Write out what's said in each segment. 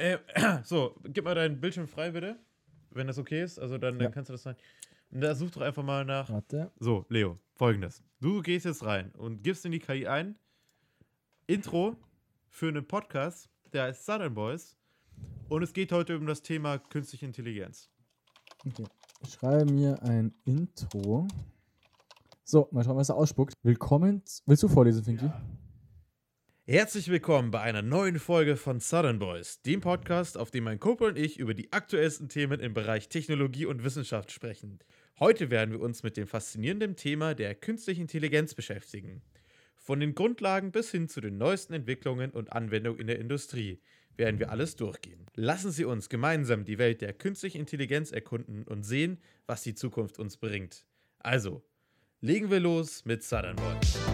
Äh, so, gib mal deinen Bildschirm frei, bitte. Wenn das okay ist. Also dann, dann Ja. kannst du das sein. Und da such doch einfach mal nach. Warte. So, Leo, folgendes. Du gehst jetzt rein und gibst in die KI ein Intro für einen Podcast, der heißt Southern Boys. Und es geht heute um das Thema künstliche Intelligenz. Okay. Ich schreibe mir ein Intro. So, mal schauen, was er ausspuckt. Willkommen. Willst du vorlesen, Finky? Herzlich willkommen bei einer neuen Folge von Southern Boys, dem Podcast, auf dem mein Kumpel und ich über die aktuellsten Themen im Bereich Technologie und Wissenschaft sprechen. Heute werden wir uns mit dem faszinierenden Thema der künstlichen Intelligenz beschäftigen. Von den Grundlagen bis hin zu den neuesten Entwicklungen und Anwendungen in der Industrie werden wir alles durchgehen. Lassen Sie uns gemeinsam die Welt der künstlichen Intelligenz erkunden und sehen, was die Zukunft uns bringt. Also, legen wir los mit Southern Boys.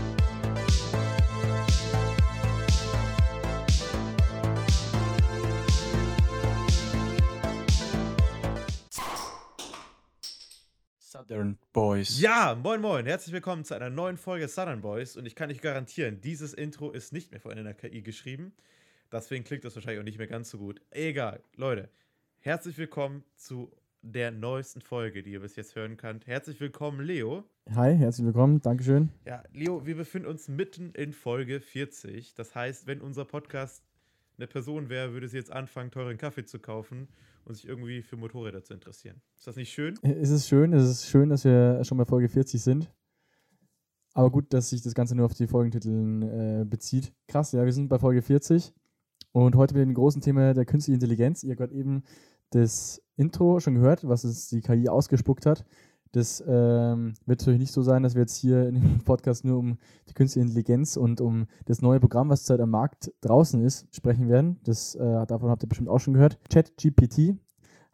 Southern Boys. Ja, moin moin, herzlich willkommen zu einer neuen Folge Southern Boys und ich kann euch garantieren, dieses Intro ist nicht mehr von einer KI geschrieben. Deswegen klingt das wahrscheinlich auch nicht mehr ganz so gut. Egal, Leute, herzlich willkommen zu der neuesten Folge, die ihr bis jetzt hören könnt. Herzlich willkommen, Leo. Hi, herzlich willkommen. Dankeschön. Ja, Leo, wir befinden uns mitten in Folge 40. Das heißt, wenn unser Podcast eine Person wäre, würde sie jetzt anfangen, teuren Kaffee zu kaufen und sich irgendwie für Motorräder zu interessieren. Ist das nicht schön? Es ist schön, es ist schön, dass wir schon bei Folge 40 sind. Aber gut, dass sich das Ganze nur auf die Folgentitel äh, bezieht. Krass, ja, wir sind bei Folge 40 und heute mit dem großen Thema der künstlichen Intelligenz. Ihr habt gerade eben das Intro schon gehört, was es die KI ausgespuckt hat. Das ähm, wird natürlich nicht so sein, dass wir jetzt hier in dem Podcast nur um die künstliche Intelligenz und um das neue Programm, was zurzeit am Markt draußen ist, sprechen werden. Das, äh, davon habt ihr bestimmt auch schon gehört. ChatGPT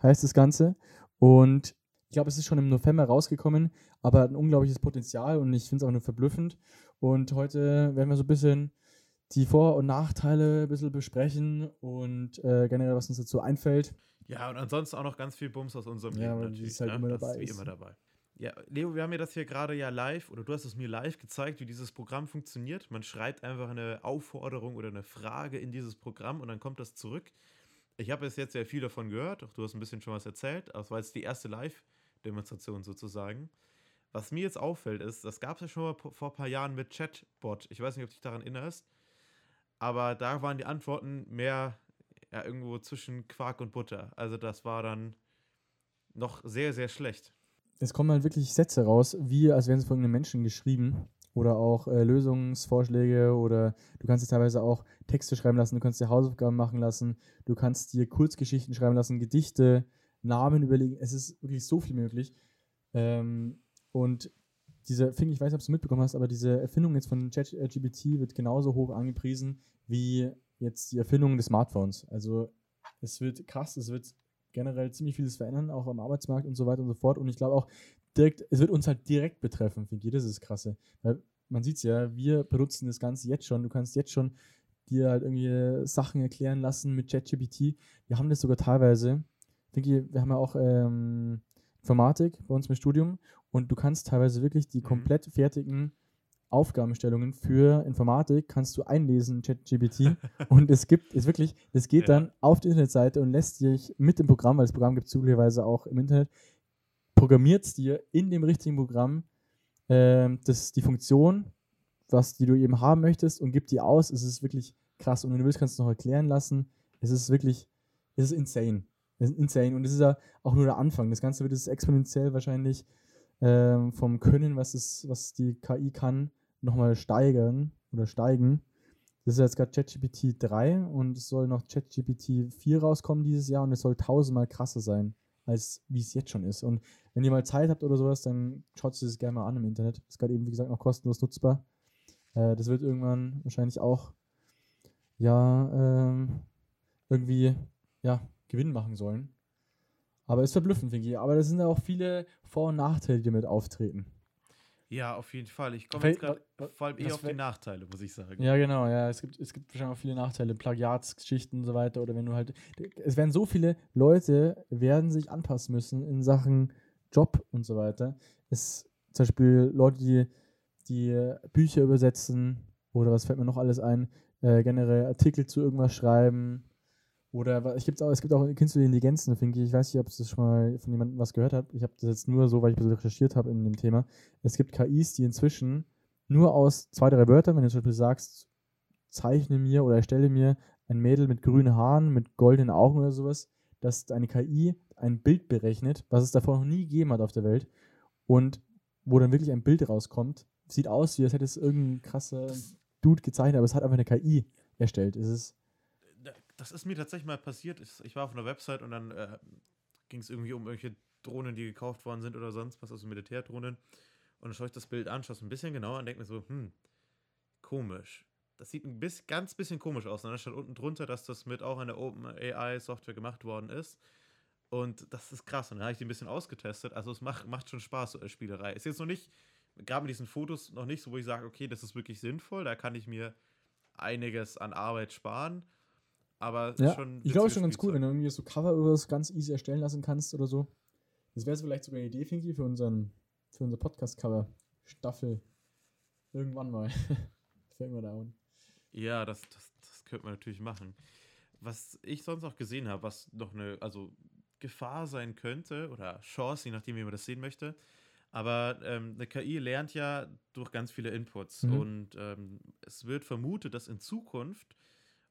heißt das Ganze. Und ich glaube, es ist schon im November rausgekommen, aber hat ein unglaubliches Potenzial und ich finde es auch nur verblüffend. Und heute werden wir so ein bisschen die Vor- und Nachteile ein bisschen besprechen und äh, generell, was uns dazu einfällt. Ja, und ansonsten auch noch ganz viel Bums aus unserem Ja, Leben natürlich. es halt ne? immer das dabei ist wie ist. immer dabei. Ja, Leo, wir haben ja das hier gerade ja live, oder du hast es mir live gezeigt, wie dieses Programm funktioniert. Man schreibt einfach eine Aufforderung oder eine Frage in dieses Programm und dann kommt das zurück. Ich habe jetzt jetzt sehr viel davon gehört, auch du hast ein bisschen schon was erzählt, aber es war jetzt die erste Live-Demonstration sozusagen. Was mir jetzt auffällt, ist, das gab es ja schon mal vor ein paar Jahren mit Chatbot. Ich weiß nicht, ob du dich daran erinnerst, aber da waren die Antworten mehr ja, irgendwo zwischen Quark und Butter. Also das war dann noch sehr, sehr schlecht. Es kommen halt wirklich Sätze raus, wie als wären sie von einem Menschen geschrieben. Oder auch äh, Lösungsvorschläge oder du kannst dir teilweise auch Texte schreiben lassen, du kannst dir Hausaufgaben machen lassen, du kannst dir Kurzgeschichten schreiben lassen, Gedichte, Namen überlegen. Es ist wirklich so viel möglich. Ähm, und diese, finde ich, weiß ob du mitbekommen hast, aber diese Erfindung jetzt von ChatGPT wird genauso hoch angepriesen wie jetzt die Erfindung des Smartphones. Also es wird krass, es wird generell ziemlich vieles verändern, auch am Arbeitsmarkt und so weiter und so fort. Und ich glaube auch, direkt, es wird uns halt direkt betreffen, finde ich. Das ist das krasse. Weil man sieht es ja, wir benutzen das Ganze jetzt schon. Du kannst jetzt schon dir halt irgendwie Sachen erklären lassen mit ChatGPT. Wir haben das sogar teilweise. Denke ich, wir haben ja auch ähm, Informatik bei uns im Studium und du kannst teilweise wirklich die Mhm. komplett fertigen Aufgabenstellungen für Informatik kannst du einlesen in ChatGPT und es gibt es wirklich, es geht Ja. dann auf die Internetseite und lässt dich mit dem Programm, weil das Programm gibt es zufälligerweise auch im Internet, programmiert es dir in dem richtigen Programm ähm, das, die Funktion, was die du eben haben möchtest und gibt die aus. Es ist wirklich krass. Und wenn du willst, kannst du es noch erklären lassen. Es ist wirklich, es ist insane. Es ist insane. Und es ist ja auch nur der Anfang. Das Ganze wird es exponentiell wahrscheinlich ähm, vom Können, was, es, was die KI kann, nochmal steigern oder steigen. Das ist jetzt gerade ChatGPT 3 und es soll noch ChatGPT 4 rauskommen dieses Jahr und es soll tausendmal krasser sein, als wie es jetzt schon ist. Und wenn ihr mal Zeit habt oder sowas, dann schaut euch das gerne mal an im Internet. Ist gerade eben, wie gesagt, noch kostenlos nutzbar. Äh, das wird irgendwann wahrscheinlich auch ja ähm, irgendwie ja, Gewinn machen sollen. Aber ist verblüffend, finde ich. Aber da sind ja auch viele Vor- und Nachteile, die damit auftreten. Ja, auf jeden Fall. Ich komme jetzt gerade vor allem eher auf die Nachteile, muss ich sagen. Ja, genau, ja. Es gibt, es gibt wahrscheinlich auch viele Nachteile, Plagiatsgeschichten und so weiter. Oder wenn du halt. Es werden so viele Leute werden sich anpassen müssen in Sachen Job und so weiter. Es zum Beispiel Leute, die, die Bücher übersetzen oder was fällt mir noch alles ein, äh, generell Artikel zu irgendwas schreiben Oder es gibt auch, es gibt auch künstliche Intelligenzen, finde ich. Ich weiß nicht, ob es schon mal von jemandem was gehört hat. Ich habe das jetzt nur so, weil ich ein bisschen recherchiert habe in dem Thema. Es gibt KIs, die inzwischen nur aus zwei, drei Wörtern, wenn du zum Beispiel sagst, zeichne mir oder erstelle mir ein Mädel mit grünen Haaren, mit goldenen Augen oder sowas, dass eine KI ein Bild berechnet, was es davor noch nie gegeben hat auf der Welt und wo dann wirklich ein Bild rauskommt. Sieht aus, wie als hätte es irgendein krasser Dude gezeichnet, aber es hat einfach eine KI erstellt. Es ist Das ist mir tatsächlich mal passiert. Ich, war auf einer Website und dann äh, ging es irgendwie um irgendwelche Drohnen, die gekauft worden sind oder sonst was, also Militärdrohnen. Und dann schaue ich das Bild an, schaue es ein bisschen genauer und denke mir so, hm, komisch. Das sieht ein bisschen, ganz bisschen komisch aus. Und dann stand unten drunter, dass das mit auch einer OpenAI-Software gemacht worden ist. Und das ist krass. Und dann habe ich die ein bisschen ausgetestet. Also es macht, macht schon Spaß, so Spielerei. Ist jetzt noch nicht, gerade mit diesen Fotos, noch nicht so, wo ich sage, okay, das ist wirklich sinnvoll. Da kann ich mir einiges an Arbeit sparen. Aber Ja, schon ich glaube, schon ganz cool, wenn du irgendwie so Cover oder was ganz easy erstellen lassen kannst oder so. Das wäre vielleicht sogar eine Idee, Finky, für unseren, für unser Podcast-Cover. Staffel. Irgendwann mal. Fängt mal da an. Ja, das, das, das könnte man natürlich machen. Was ich sonst auch gesehen habe, was noch eine, also Gefahr sein könnte oder Chance, je nachdem, wie man das sehen möchte. Aber ähm, eine KI lernt ja durch ganz viele Inputs Mhm. und ähm, es wird vermutet, dass in Zukunft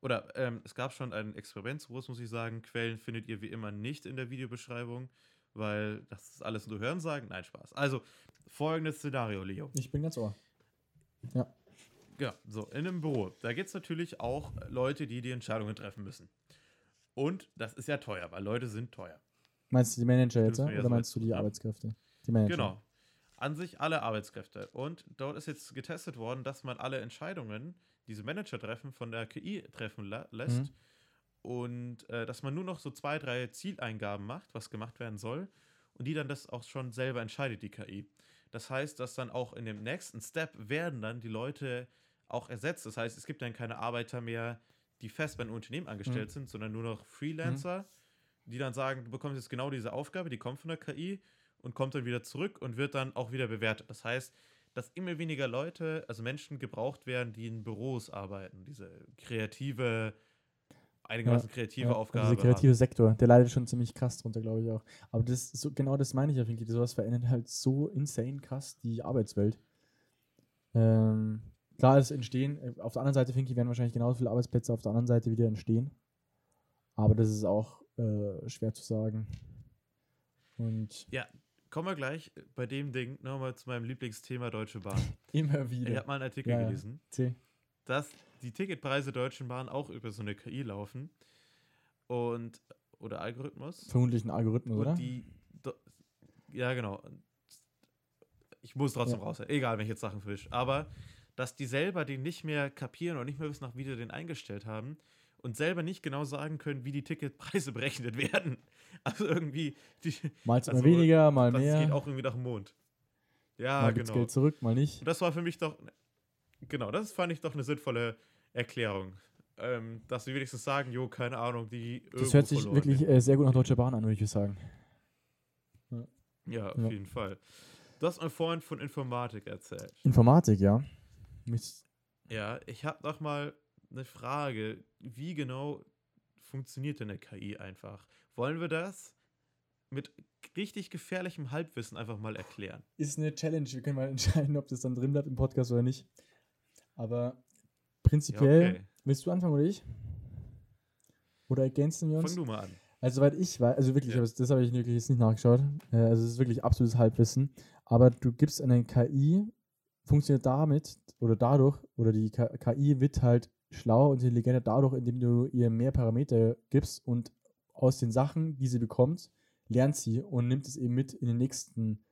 oder ähm, es gab schon ein Experiment, so groß muss ich sagen, Quellen findet ihr wie immer nicht in der Videobeschreibung, weil das ist alles nur Hörensagen. Nein, Spaß. Also folgendes Szenario, Leo. Ich bin ganz ohr. Ja. Ja, so, in einem Büro. Da gibt es natürlich auch Leute, die die Entscheidungen treffen müssen. Und das ist ja teuer, weil Leute sind teuer. Meinst du die Manager jetzt, oder meinst du die? Arbeitskräfte? Die Manager. Genau. An sich alle Arbeitskräfte. Und dort ist jetzt getestet worden, dass man alle Entscheidungen, diese Manager treffen, von der KI treffen lässt. Mhm. Und äh, dass man nur noch so zwei, drei Zieleingaben macht, was gemacht werden soll. Und die dann das auch schon selber entscheidet, die KI. Das heißt, dass dann auch in dem nächsten Step werden dann die Leute auch ersetzt. Das heißt, es gibt dann keine Arbeiter mehr, die fest bei einem Unternehmen angestellt Mhm. sind, sondern nur noch Freelancer, die dann sagen, du bekommst jetzt genau diese Aufgabe, die kommt von der KI und kommt dann wieder zurück und wird dann auch wieder bewertet. Das heißt, dass immer weniger Leute, also Menschen gebraucht werden, die in Büros arbeiten. Diese kreative, einigermaßen kreative Ja, Aufgabe. Dieser kreative haben. Sektor, der leidet schon ziemlich krass drunter, glaube ich auch. Aber das so, genau das meine ich ja, Finky. Sowas verändert halt so insane krass die Arbeitswelt. Ähm, klar, es entstehen, äh, auf der anderen Seite, Finky, werden wahrscheinlich genauso viele Arbeitsplätze auf der anderen Seite wieder entstehen. Aber das ist auch äh, schwer zu sagen. Und Kommen wir gleich bei dem Ding nochmal zu meinem Lieblingsthema Deutsche Bahn. immer Ich wieder. habe mal einen Artikel Ja, ja. gelesen, Erzähl. dass die Ticketpreise Deutschen Bahn auch über so eine KI laufen. Und, oder Algorithmus. Vermutlich ein Algorithmus, Und oder? die. do- Ja, genau. Ich muss trotzdem Ja. raus. Egal, wenn ich jetzt Sachen fisch. Aber, dass die selber den nicht mehr kapieren und nicht mehr wissen, nach wie die den eingestellt haben und selber nicht genau sagen können, wie die Ticketpreise berechnet werden. Also irgendwie, die, mal also, weniger, mal das mehr. geht auch irgendwie nach dem Mond. Ja, mal genau. Geld zurück, mal nicht. Und das war für mich doch, genau, das fand ich doch eine sinnvolle Erklärung. Ähm, dass sie wenigstens sagen, jo, keine Ahnung, die. Das hört sich wirklich äh, sehr gut nach Deutscher Bahn an, würde ich sagen. Ja, auf ja. jeden Fall. Du hast mir vorhin von Informatik erzählt. Informatik, ja. Mich, Ja, ich habe noch mal eine Frage. Wie genau funktioniert denn eine KI einfach? Wollen wir das mit richtig gefährlichem Halbwissen einfach mal erklären? ist eine Challenge. Wir können mal entscheiden, ob das dann drin bleibt im Podcast oder nicht. Aber prinzipiell, Ja, okay. willst du anfangen oder ich? Oder ergänzen wir uns? Fang du mal an. Also, soweit ich weiß, also wirklich, Ja. das habe ich wirklich jetzt nicht nachgeschaut. Äh, Also, es ist wirklich absolutes Halbwissen. Aber du gibst eine KI, funktioniert damit oder dadurch, oder die KI wird halt schlauer und intelligenter dadurch, indem du ihr mehr Parameter gibst und aus den Sachen, die sie bekommt, lernt sie und nimmt es eben mit in den nächsten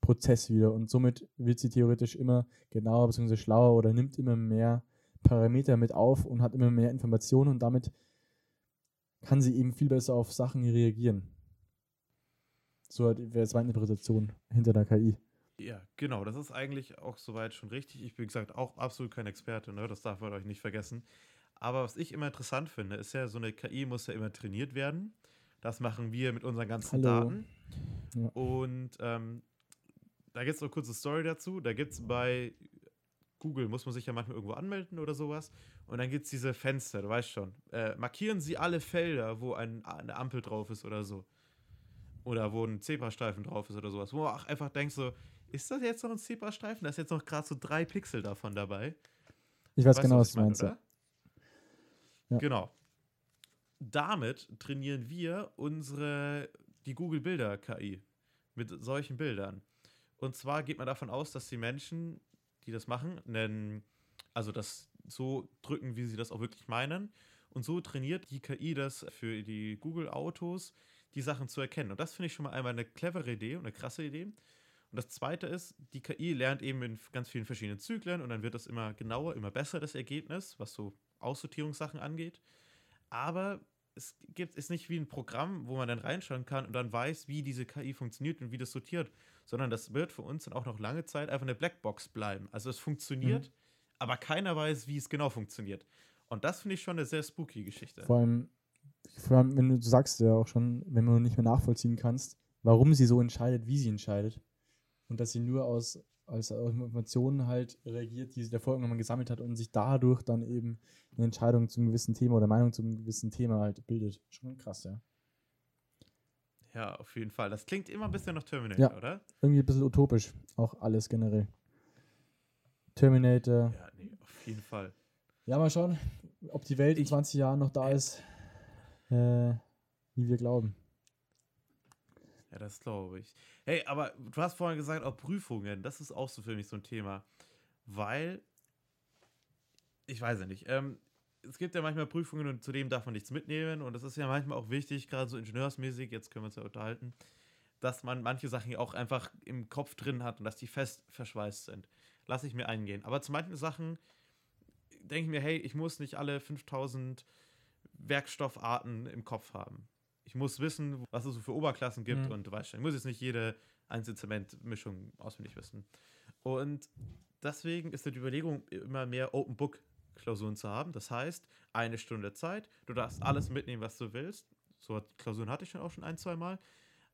Prozess wieder. Und somit wird sie theoretisch immer genauer bzw. schlauer oder nimmt immer mehr Parameter mit auf und hat immer mehr Informationen und damit kann sie eben viel besser auf Sachen reagieren. So wäre jetzt meine Interpretation hinter der KI. Ja, genau, das ist eigentlich auch soweit schon richtig. Ich bin, wie gesagt, auch absolut kein Experte, ne? das darf man euch nicht vergessen. Aber was ich immer interessant finde, ist ja, so eine KI muss ja immer trainiert werden. Das machen wir mit unseren ganzen Hallo. Daten. Ja. Und ähm, da gibt es noch eine kurze Story dazu. Da gibt es bei Google muss man sich ja manchmal irgendwo anmelden oder sowas. Und dann gibt es diese Fenster, du weißt schon. Äh, markieren Sie alle Felder, wo ein, eine Ampel drauf ist oder so. Oder wo ein Zebrastreifen drauf ist oder sowas. Wo man auch einfach denkt so, ist das jetzt noch ein Zebrastreifen? Da ist jetzt noch gerade so drei Pixel davon dabei. Ich weiß weißt genau, was du meinst. Mein, ja. Genau. Damit trainieren wir unsere, die Google Bilder KI mit solchen Bildern. Und zwar geht man davon aus, dass die Menschen, die das machen, nennen, also das so drücken, wie sie das auch wirklich meinen. Und so trainiert die KI das für die Google Autos, die Sachen zu erkennen. Und das finde ich schon mal einmal eine clevere Idee und eine krasse Idee. Und das zweite ist, die KI lernt eben in ganz vielen verschiedenen Zyklen und dann wird das immer genauer, immer besser, das Ergebnis, was so Aussortierungssachen angeht. Aber es gibt, ist nicht wie ein Programm, wo man dann reinschauen kann und dann weiß, wie diese KI funktioniert und wie das sortiert, sondern das wird für uns dann auch noch lange Zeit einfach eine Blackbox bleiben. Also es funktioniert, mhm. aber keiner weiß, wie es genau funktioniert. Und das finde ich schon eine sehr spooky Geschichte. Vor allem, vor allem, wenn du sagst ja auch schon, wenn du nicht mehr nachvollziehen kannst, warum sie so entscheidet, wie sie entscheidet. Und dass sie nur aus, als Informationen halt reagiert, die sie davor irgendwann gesammelt hat und sich dadurch dann eben eine Entscheidung zum gewissen Thema oder Meinung zum gewissen Thema halt bildet. Schon krass, ja. Ja, auf jeden Fall. Das klingt immer ein bisschen nach Terminator, ja, oder? Irgendwie ein bisschen utopisch. Auch alles generell. Terminator. Ja, nee, auf jeden Fall. Ja, mal schauen, ob die Welt in 20 Jahren noch da ist, äh, wie wir glauben. Ja, das glaube ich. Hey, aber du hast vorhin gesagt, auch Prüfungen, das ist auch so für mich so ein Thema. Weil, ich weiß ja nicht, ähm, es gibt ja manchmal Prüfungen und zudem darf man nichts mitnehmen und das ist ja manchmal auch wichtig, gerade so ingenieursmäßig, jetzt können wir uns ja unterhalten, dass man manche Sachen auch einfach im Kopf drin hat und dass die fest verschweißt sind. Lasse ich mir eingehen. Aber zu manchen Sachen denke ich mir, hey, ich muss nicht alle 5000 Werkstoffarten im Kopf haben. Ich muss wissen, was es so für Oberklassen gibt mhm. und du weißt schon, ich muss jetzt nicht jede Einzelzementmischung auswendig wissen. Und deswegen ist die Überlegung, immer mehr Open Book Klausuren zu haben. Das heißt, eine Stunde Zeit, du darfst alles mitnehmen, was du willst. So Klausuren hatte ich schon auch schon ein, zwei Mal.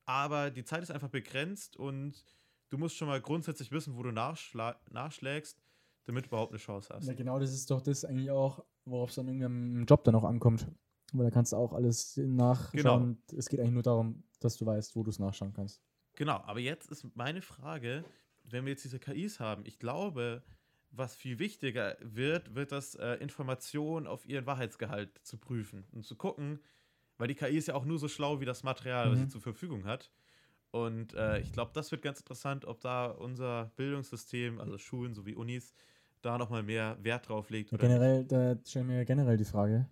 Aber die Zeit ist einfach begrenzt und du musst schon mal grundsätzlich wissen, wo du nachschlägst, damit du überhaupt eine Chance hast. Ja, genau, das ist doch das eigentlich auch, worauf es dann irgendwie am Job dann auch ankommt. Weil da kannst du auch alles nachschauen. Genau. Es geht eigentlich nur darum, dass du weißt, wo du es nachschauen kannst. Genau, aber jetzt ist meine Frage, wenn wir jetzt diese KIs haben, ich glaube, was viel wichtiger wird, wird das äh, Informationen auf ihren Wahrheitsgehalt zu prüfen und zu gucken, weil die KI ist ja auch nur so schlau wie das Material, mhm. was sie mhm. zur Verfügung hat. Und äh, ich glaube, das wird ganz interessant, ob da unser Bildungssystem, also Schulen sowie Unis, da nochmal mehr Wert drauf legt. Ja, generell, da stellen wir generell die Frage,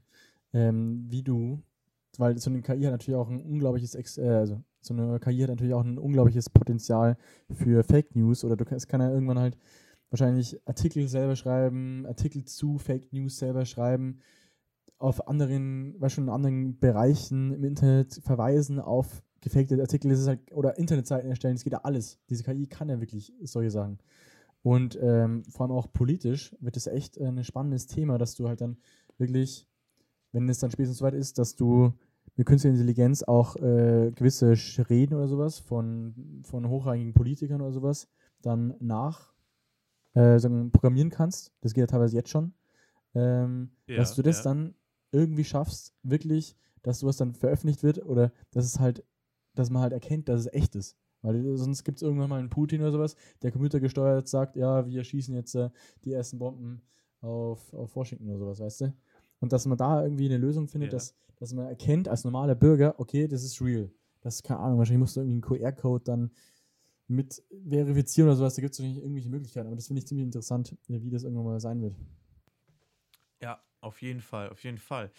ähm, wie du, weil so eine KI hat natürlich auch ein unglaubliches, Ex äh, also so eine KI hat natürlich auch ein unglaubliches Potenzial für Fake News oder du es kann ja irgendwann halt wahrscheinlich Artikel selber schreiben, Artikel zu Fake News selber schreiben, auf anderen, weißt schon in anderen Bereichen im Internet verweisen auf gefakte Artikel, halt, oder Internetseiten erstellen, es geht ja alles. Diese KI kann ja wirklich solche Sachen. Und ähm, vor allem auch politisch wird es echt ein spannendes Thema, dass du halt dann wirklich, wenn es dann spätestens soweit ist, dass du mit künstlicher Intelligenz auch äh, gewisse Reden oder sowas von, von hochrangigen Politikern oder sowas dann nach äh, sagen, programmieren kannst. Das geht ja teilweise jetzt schon. Ähm, ja, dass du das ja. dann irgendwie schaffst, wirklich, dass sowas dann veröffentlicht wird oder dass es halt, dass man halt erkennt, dass es echt ist. Weil sonst gibt es irgendwann mal einen Putin oder sowas, der computergesteuert sagt, ja, wir schießen jetzt äh, die ersten Bomben auf, auf Washington oder sowas, weißt du? Und dass man da irgendwie eine Lösung findet, ja. dass, dass man erkennt als normaler Bürger, okay, das ist real. Das ist keine Ahnung, wahrscheinlich musst du irgendwie einen QR-Code dann mit verifizieren oder sowas, da gibt es nicht irgendwelche Möglichkeiten. Aber das finde ich ziemlich interessant, wie das irgendwann mal sein wird. Ja, auf jeden Fall, auf jeden Fall.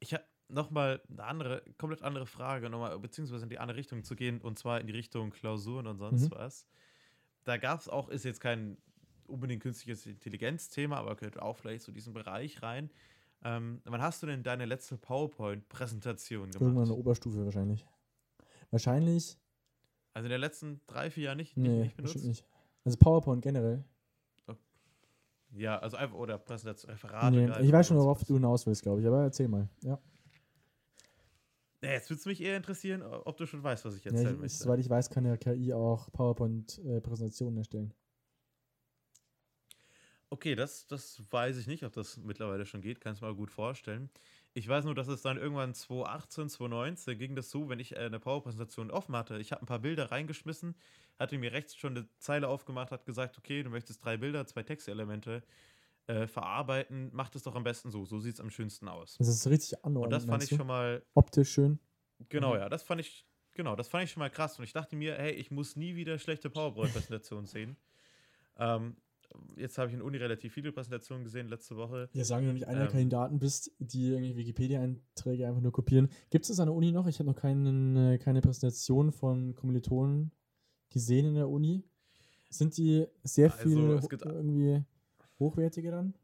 Ich habe nochmal eine andere, komplett andere Frage, nochmal, beziehungsweise in die andere Richtung zu gehen, und zwar in die Richtung Klausuren und sonst mhm. was. Da gab es auch, ist jetzt kein unbedingt künstliches Intelligenz-Thema, aber gehört auch vielleicht zu diesem Bereich rein. Ähm, wann hast du denn deine letzte PowerPoint-Präsentation gemacht? Irgendwann in der Oberstufe wahrscheinlich. Wahrscheinlich also in den letzten drei, vier Jahren nicht, nicht, nee, nicht benutzt? nicht. Also PowerPoint generell. Oh. Ja, also einfach, oder Präsentation, Referate. Nee, ich weiß schon, worauf du hinaus willst, glaube ich, aber erzähl mal, ja. ja jetzt würde es mich eher interessieren, ob du schon weißt, was ich erzählen ja, ich, möchte. Soweit ich weiß, kann ja KI auch PowerPoint-Präsentationen äh, erstellen. Okay, das, das weiß ich nicht, ob das mittlerweile schon geht. Kann es mal gut vorstellen. Ich weiß nur, dass es dann irgendwann 2018, 2019 ging das so, wenn ich äh, eine Power-Präsentation offen hatte. Ich habe ein paar Bilder reingeschmissen, hatte mir rechts schon eine Zeile aufgemacht, hat gesagt, okay, du möchtest drei Bilder, zwei Textelemente äh, verarbeiten, mach das doch am besten so. So sieht es am schönsten aus. Das ist richtig anordnen. Und das fand ich du? schon mal Optisch schön. Genau, Mhm. ja, das fand ich, genau, das fand ich schon mal krass. Und ich dachte mir, hey, ich muss nie wieder schlechte PowerPoint-Präsentationen sehen. Ähm, jetzt habe ich in Uni relativ viele Präsentationen gesehen letzte Woche. Ja, sagen wir nicht einer Ähm. Kandidaten bist, die irgendwie Wikipedia-Einträge einfach nur kopieren. Gibt es das an der Uni noch? Ich habe noch keinen, äh, keine Präsentation von Kommilitonen gesehen in der Uni. Sind die sehr Also, viel irgendwie hochwertiger dann?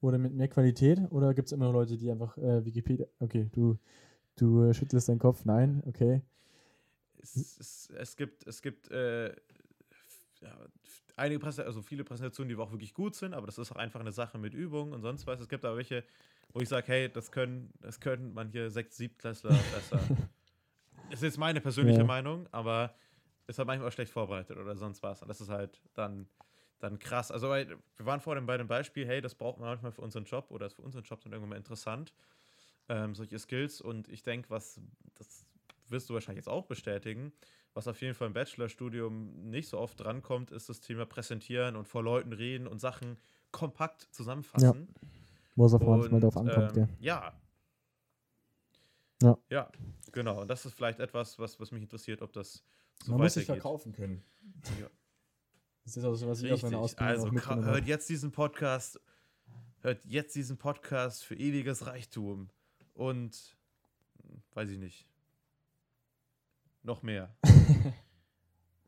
Oder mit mehr Qualität? Oder gibt es immer noch Leute, die einfach äh, Wikipedia. Okay, du, du äh, schüttelst deinen Kopf. Nein, okay. Es, es, es gibt, es gibt äh, ja, einige Präsentationen, also viele Präsentationen, die auch wirklich gut sind, aber das ist auch einfach eine Sache mit Übung und sonst was. Es gibt aber welche, wo ich sage, hey, das können, das können manche Sechs-, Siebtklässler besser. ist jetzt meine persönliche Ja. Meinung, aber ist halt manchmal auch schlecht vorbereitet oder sonst was. Und das ist halt dann, dann krass. Also, wir waren vorhin bei dem Beispiel, hey, das braucht man manchmal für unseren Job oder ist für unseren Job dann irgendwann mal interessant. Ähm, solche Skills. Und ich denke, was, das wirst du wahrscheinlich jetzt auch bestätigen, was auf jeden Fall im Bachelorstudium nicht so oft drankommt, ist das Thema Präsentieren und vor Leuten reden und Sachen kompakt zusammenfassen. Wo es auf Und, drauf ankommt, ähm? Ja. Ja. Ja, genau. Und das ist vielleicht etwas, was, was mich interessiert, ob das so Man muss sich verkaufen können. Ja. Das ist auch so, was ich auf meiner. Ausbildung Also auch hört habe. jetzt diesen Podcast, hört jetzt diesen Podcast für ewiges Reichtum und hm, weiß ich nicht. Noch mehr.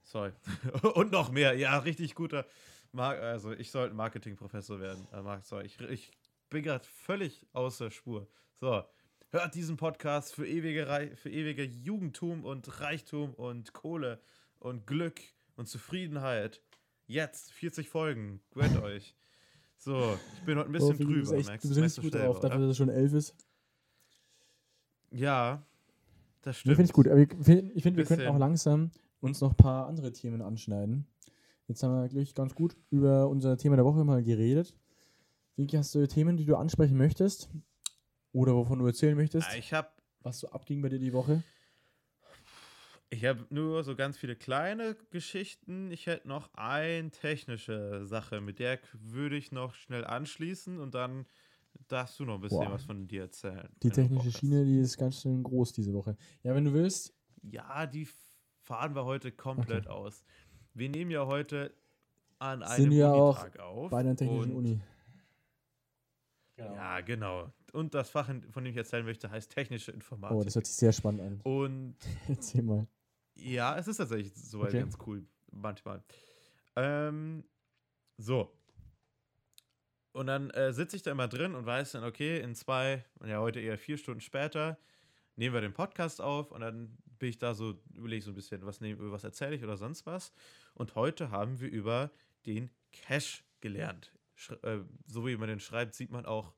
Sorry. und noch mehr. Ja, richtig guter. Mar also ich sollte Marketingprofessor werden. Äh, Mark- sorry, ich, ich bin gerade völlig außer Spur. So. Hört diesen Podcast für ewige, für ewige Jugendtum und Reichtum und Kohle und Glück und Zufriedenheit. Jetzt, 40 Folgen. Gönnt euch. So, ich bin heute ein bisschen Profi, du bist drüber. echt, du bist richtig gut drauf, dafür, dass es schon elf ist. Ja, das Nee, stimmt. finde ich gut. Aber ich finde, find, wir könnten auch langsam uns noch ein paar andere Themen anschneiden. Jetzt haben wir gleich ganz gut über unser Thema der Woche mal geredet. Vicky, hast du Themen, die du ansprechen möchtest? Oder wovon du erzählen möchtest? Ja, Ich habe was so abging bei dir die Woche? ich hab nur so ganz viele kleine Geschichten. Ich hätte noch eine technische Sache, mit der würde ich noch schnell anschließen und dann darfst du noch ein bisschen Boah. was von dir erzählen. Die technische. Schiene, die ist ganz schön groß diese Woche. Ja, wenn du willst. Ja, die fahren wir heute komplett aus. Wir nehmen ja heute an Sind einem wir auch Unitag auf. Bei einer technischen Uni. Ja, genau. Und das Fach, von dem ich erzählen möchte, heißt technische Informatik. Oh, das hört sich sehr spannend an. und Erzähl mal. Ja, es ist tatsächlich soweit Okay. ganz cool, manchmal. Ähm, so. Und dann äh, sitze ich da immer drin und weiß dann, okay, in zwei, ja, heute eher vier Stunden später, nehmen wir den Podcast auf und dann bin ich da so, überlege ich so ein bisschen, was, was erzähle ich oder sonst was. Und heute haben wir über den Cache gelernt. Sch äh, so wie man den schreibt, sieht man auch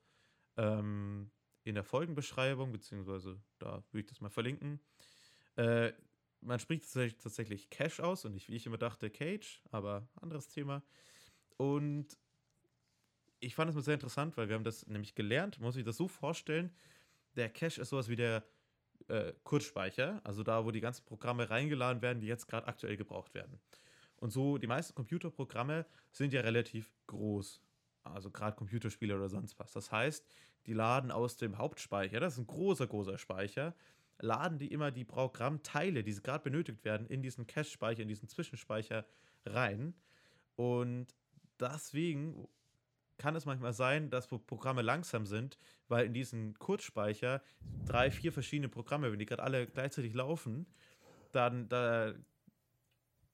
ähm, in der Folgenbeschreibung, beziehungsweise da würde ich das mal verlinken. Äh, man spricht tatsächlich, tatsächlich Cache aus und nicht, wie ich immer dachte, Cage, aber anderes Thema. Und ich fand es mal sehr interessant, weil wir haben das nämlich gelernt, man muss sich das so vorstellen, der Cache ist sowas wie der äh, Kurzspeicher, also da, wo die ganzen Programme reingeladen werden, die jetzt gerade aktuell gebraucht werden. Und so, die meisten Computerprogramme sind ja relativ groß. Also gerade Computerspiele oder sonst was. Das heißt, die laden aus dem Hauptspeicher, das ist ein großer, großer Speicher, laden die immer die Programmteile, die gerade benötigt werden, in diesen Cache-Speicher, in diesen Zwischenspeicher rein. Und deswegen kann es manchmal sein, dass Programme langsam sind, weil in diesen Kurzspeicher drei, vier verschiedene Programme, wenn die gerade alle gleichzeitig laufen, dann da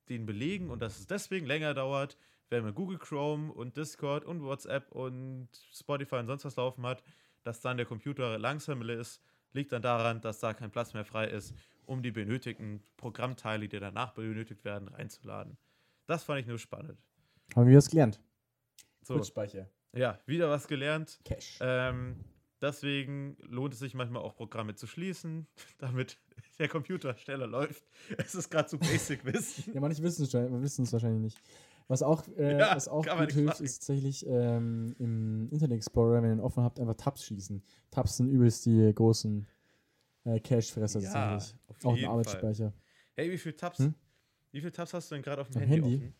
den belegen und dass es deswegen länger dauert, wenn man Google Chrome und Discord und WhatsApp und Spotify und sonst was laufen hat, dass dann der Computer langsamer ist, liegt dann daran, dass da kein Platz mehr frei ist, um die benötigten Programmteile, die danach benötigt werden, reinzuladen. Das fand ich nur spannend. Haben wir was gelernt? So, Kurzspeicher. ja, wieder was gelernt. Cache. Ähm, deswegen lohnt es sich manchmal auch Programme zu schließen, damit der Computer schneller läuft. Es ist gerade so Basic Wissen. Ja, manche wissen es wahrscheinlich nicht. Was auch, äh, Ja, was auch gut hilft, ist tatsächlich ähm, im Internet Explorer, wenn ihr ihn offen habt, einfach Tabs schließen. Tabs sind übelst die großen äh, Cache-Fresser Ja, tatsächlich. Auch ein. Arbeitsspeicher. Hey, wie viele Tabs? Hm? Wie viele Tabs hast du denn gerade auf dem Handy, Handy? offen?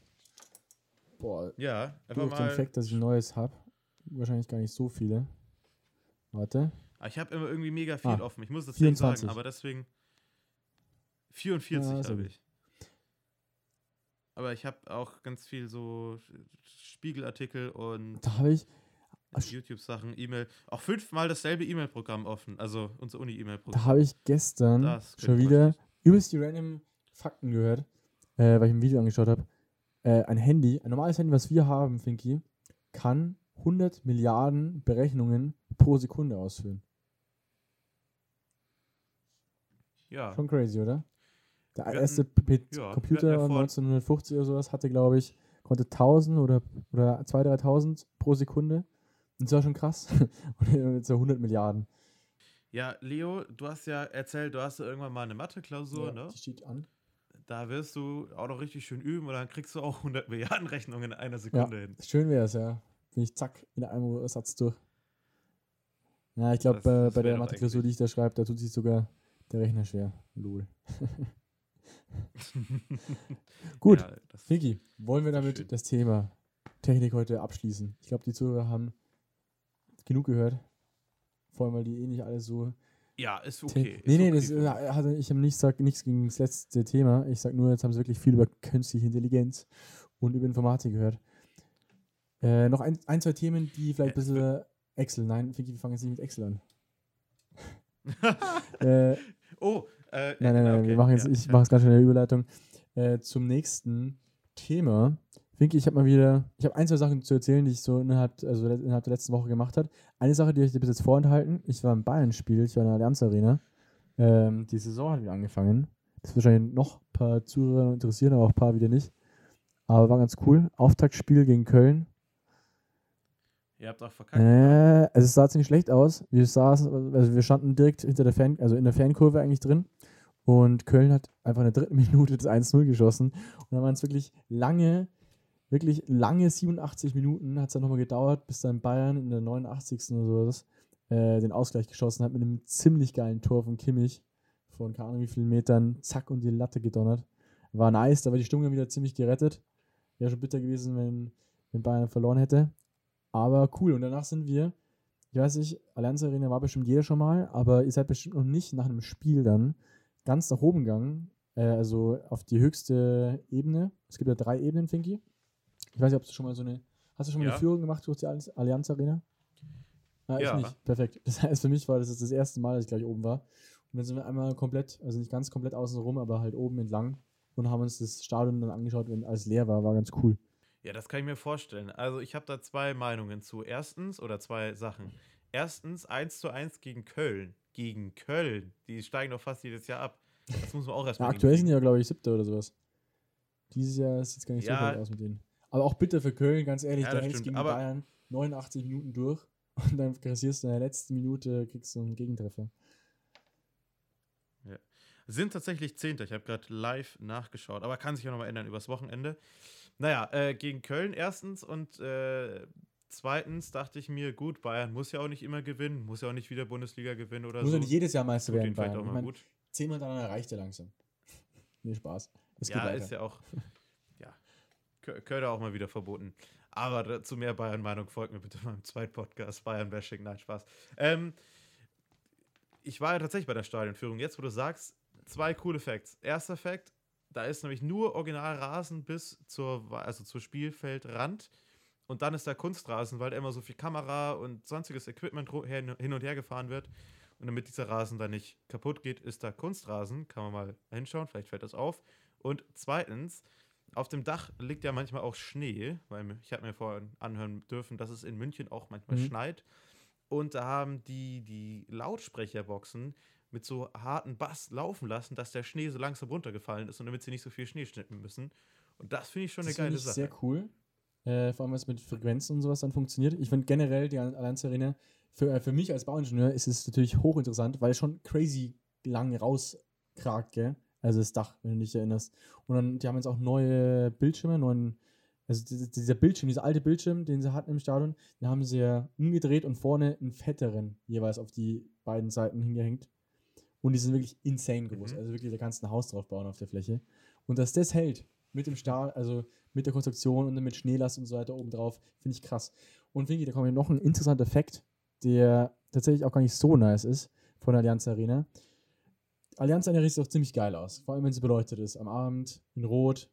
Boah, Ja, einfach durch den mal. Fakt, dass ich ein neues habe. Wahrscheinlich gar nicht so viele. Warte. Ah, Ich habe immer irgendwie mega viel Ah, offen. Ich muss das nicht 24. sagen, aber deswegen 44 Ja, sehr habe ich. Aber ich habe auch ganz viel so Spiegelartikel und Da habe ich. YouTube-Sachen, E-Mail. Auch fünfmal dasselbe E-Mail-Programm offen. Also unser Da Uni-E-Mail-Programm. habe ich gestern schon wieder übelst die random Fakten gehört, äh, weil ich ein Video angeschaut habe. Äh, ein Handy, ein normales Handy, was wir haben, Finky, kann 100 Milliarden Berechnungen pro Sekunde ausführen. Ja. Schon crazy, oder? Der Wir erste hatten- P- ja, hatten Computer ja vor- 1950 oder sowas hatte, glaube ich, konnte 1000 oder, oder 2.000, 3.000 pro Sekunde. Und das war schon krass. Und jetzt so 100 Milliarden. ja, Leo, du hast ja erzählt, du hast ja irgendwann mal eine Mathe-Klausur, Ja, ne? Die steht an. Da wirst du auch noch richtig schön üben und dann kriegst du auch 100 Milliarden Rechnungen in einer Sekunde hin. Schön wäre es, ja. Bin ich zack in einem Satz durch. Ja, ich glaube, Das- äh, bei der Mathe-Klausur, die ich da schreibe, da tut sich sogar der Rechner schwer. Lol. Gut, Ja, Vicky, wollen wir damit schön. das Thema Technik heute abschließen? Ich glaube, die Zuhörer haben genug gehört. Vor allem, weil die eh nicht alle so. Ja, ist okay. ist nee, nee, okay das, äh, hatte, ich habe nicht sag, nichts gegen das letzte Thema. Ich sag nur, jetzt haben sie wirklich viel über künstliche Intelligenz und über Informatik gehört. Äh, noch ein, ein, zwei Themen, die vielleicht ein Äh, bisschen. Excel, nein, Vicky, wir fangen jetzt nicht mit Excel an. äh, oh, äh, Nein, nein, nein, okay, wir machen jetzt, ja, ich ja. mache jetzt ganz schnell eine Überleitung äh, zum nächsten Thema. Finke, ich habe mal wieder, ich habe ein, zwei Sachen zu erzählen, die ich so innerhalb, also innerhalb der letzten Woche gemacht habe. Eine Sache, die ich dir bis jetzt vorenthalten, ich war im Bayern-Spiel, ich war in der Allianz Arena. Ähm, die Saison hat wieder angefangen. Das wird wahrscheinlich noch ein paar Zuhörer interessieren, aber auch ein paar wieder nicht. Aber war ganz cool. Auftaktspiel gegen Köln. Ihr habt auch verkackt. Äh, also es sah ziemlich schlecht aus. Wir saßen, also wir standen direkt hinter der Fan, also in der Fankurve eigentlich drin. Und Köln hat einfach in der dritten Minute das 1-0 geschossen. Und dann waren es wirklich lange, wirklich lange 87 Minuten hat es dann nochmal gedauert, bis dann Bayern in der 89. oder sowas äh, den Ausgleich geschossen hat mit einem ziemlich geilen Tor von Kimmich. Von keine Ahnung wie vielen Metern, zack und die Latte gedonnert. War nice, da war die Stimmung wieder ziemlich gerettet. Wäre schon bitter gewesen, wenn, wenn Bayern verloren hätte. Aber cool. Und danach sind wir, ich weiß nicht, Allianz Arena war bestimmt jeder schon mal, aber ihr seid bestimmt noch nicht nach einem Spiel dann ganz nach oben gegangen. Äh, also auf die höchste Ebene. Es gibt ja drei Ebenen, Finky. Ich weiß nicht, ob du schon mal so eine. Hast du schon mal Ja. eine Führung gemacht durch die Allianz- Arena? Ich Ja. nicht. Perfekt. Das heißt, für mich war das jetzt das erste Mal, dass ich gleich oben war. Und dann sind wir einmal komplett, also nicht ganz komplett außen rum, aber halt oben entlang und haben uns das Stadion dann angeschaut, wenn alles leer war. War ganz cool. Ja, das kann ich mir vorstellen. Also ich habe da zwei Meinungen zu. Erstens, oder zwei Sachen. Erstens, 1 zu 1 gegen Köln. Gegen Köln. Die steigen doch fast jedes Jahr ab. Das muss man auch Ja, erstmal aktuell sind die ja, glaube ich, siebter oder sowas. Dieses Jahr sieht es gar nicht Ja. so weit aus mit denen. Aber auch bitter für Köln, ganz ehrlich, Ja, da hältst stimmt, gegen aber- Bayern 89 Minuten durch und dann kassierst du in der letzten Minute, kriegst du einen Gegentreffer. Sind tatsächlich Zehnter. Ich habe gerade live nachgeschaut, aber kann sich auch nochmal ändern übers Wochenende. Naja, äh, gegen Köln erstens und äh, zweitens dachte ich mir, gut, Bayern muss ja auch nicht immer gewinnen, muss ja auch nicht wieder Bundesliga gewinnen oder Muss so. ja nicht jedes Jahr Meister werden, Bayern. auch Ich mal mein, gut. zehnmal dann reicht ja langsam. nee, Spaß. Es Ja, ist ja auch. Ja, Kö- könnte auch mal wieder verboten. Aber dazu mehr Bayern-Meinung folgt mir bitte in meinem zweiten Podcast, Bayern-Bashing. Nein, Spaß. Ähm, ich war ja tatsächlich bei der Stadionführung. Jetzt, wo du sagst, zwei coole Facts. Erster Fact, da ist nämlich nur Originalrasen bis zur, also zur Spielfeldrand. Und dann ist da Kunstrasen, weil da immer so viel Kamera und sonstiges Equipment hin und her gefahren wird. Und damit dieser Rasen dann nicht kaputt geht, ist da Kunstrasen. Kann man mal hinschauen, vielleicht fällt das auf. Und zweitens, auf dem Dach liegt ja manchmal auch Schnee, weil ich habe mir vorhin anhören dürfen, dass es in München auch manchmal Mhm. schneit. Und da haben die die Lautsprecherboxen mit so harten Bass laufen lassen, dass der Schnee so langsam runtergefallen ist und damit sie nicht so viel Schnee schnippen müssen. Und das finde ich schon das eine geile ich Sache. sehr cool. Äh, vor allem, was mit Frequenzen und sowas dann funktioniert. Ich finde generell die Allianz Arena, für, äh, für mich als Bauingenieur ist es natürlich hochinteressant, weil es schon crazy lang rauskragt, gell? Also das Dach, wenn du dich erinnerst. Und dann, die haben jetzt auch neue Bildschirme, neuen also dieser, Bildschirm, dieser alte Bildschirm, den sie hatten im Stadion, den haben sie ja umgedreht und vorne einen fetteren jeweils auf die beiden Seiten hingehängt. Und die sind wirklich insane groß. Mhm. Also wirklich, da kannst du ein Haus drauf bauen auf der Fläche. Und dass das hält, mit dem Stahl, also mit der Konstruktion und dann mit Schneelast und so weiter oben drauf, finde ich krass. Und Vicky, da kommt noch ein interessanter Fakt, der tatsächlich auch gar nicht so nice ist von der Allianz Arena. Allianz Arena sieht auch ziemlich geil aus, vor allem wenn sie beleuchtet ist. Am Abend in Rot,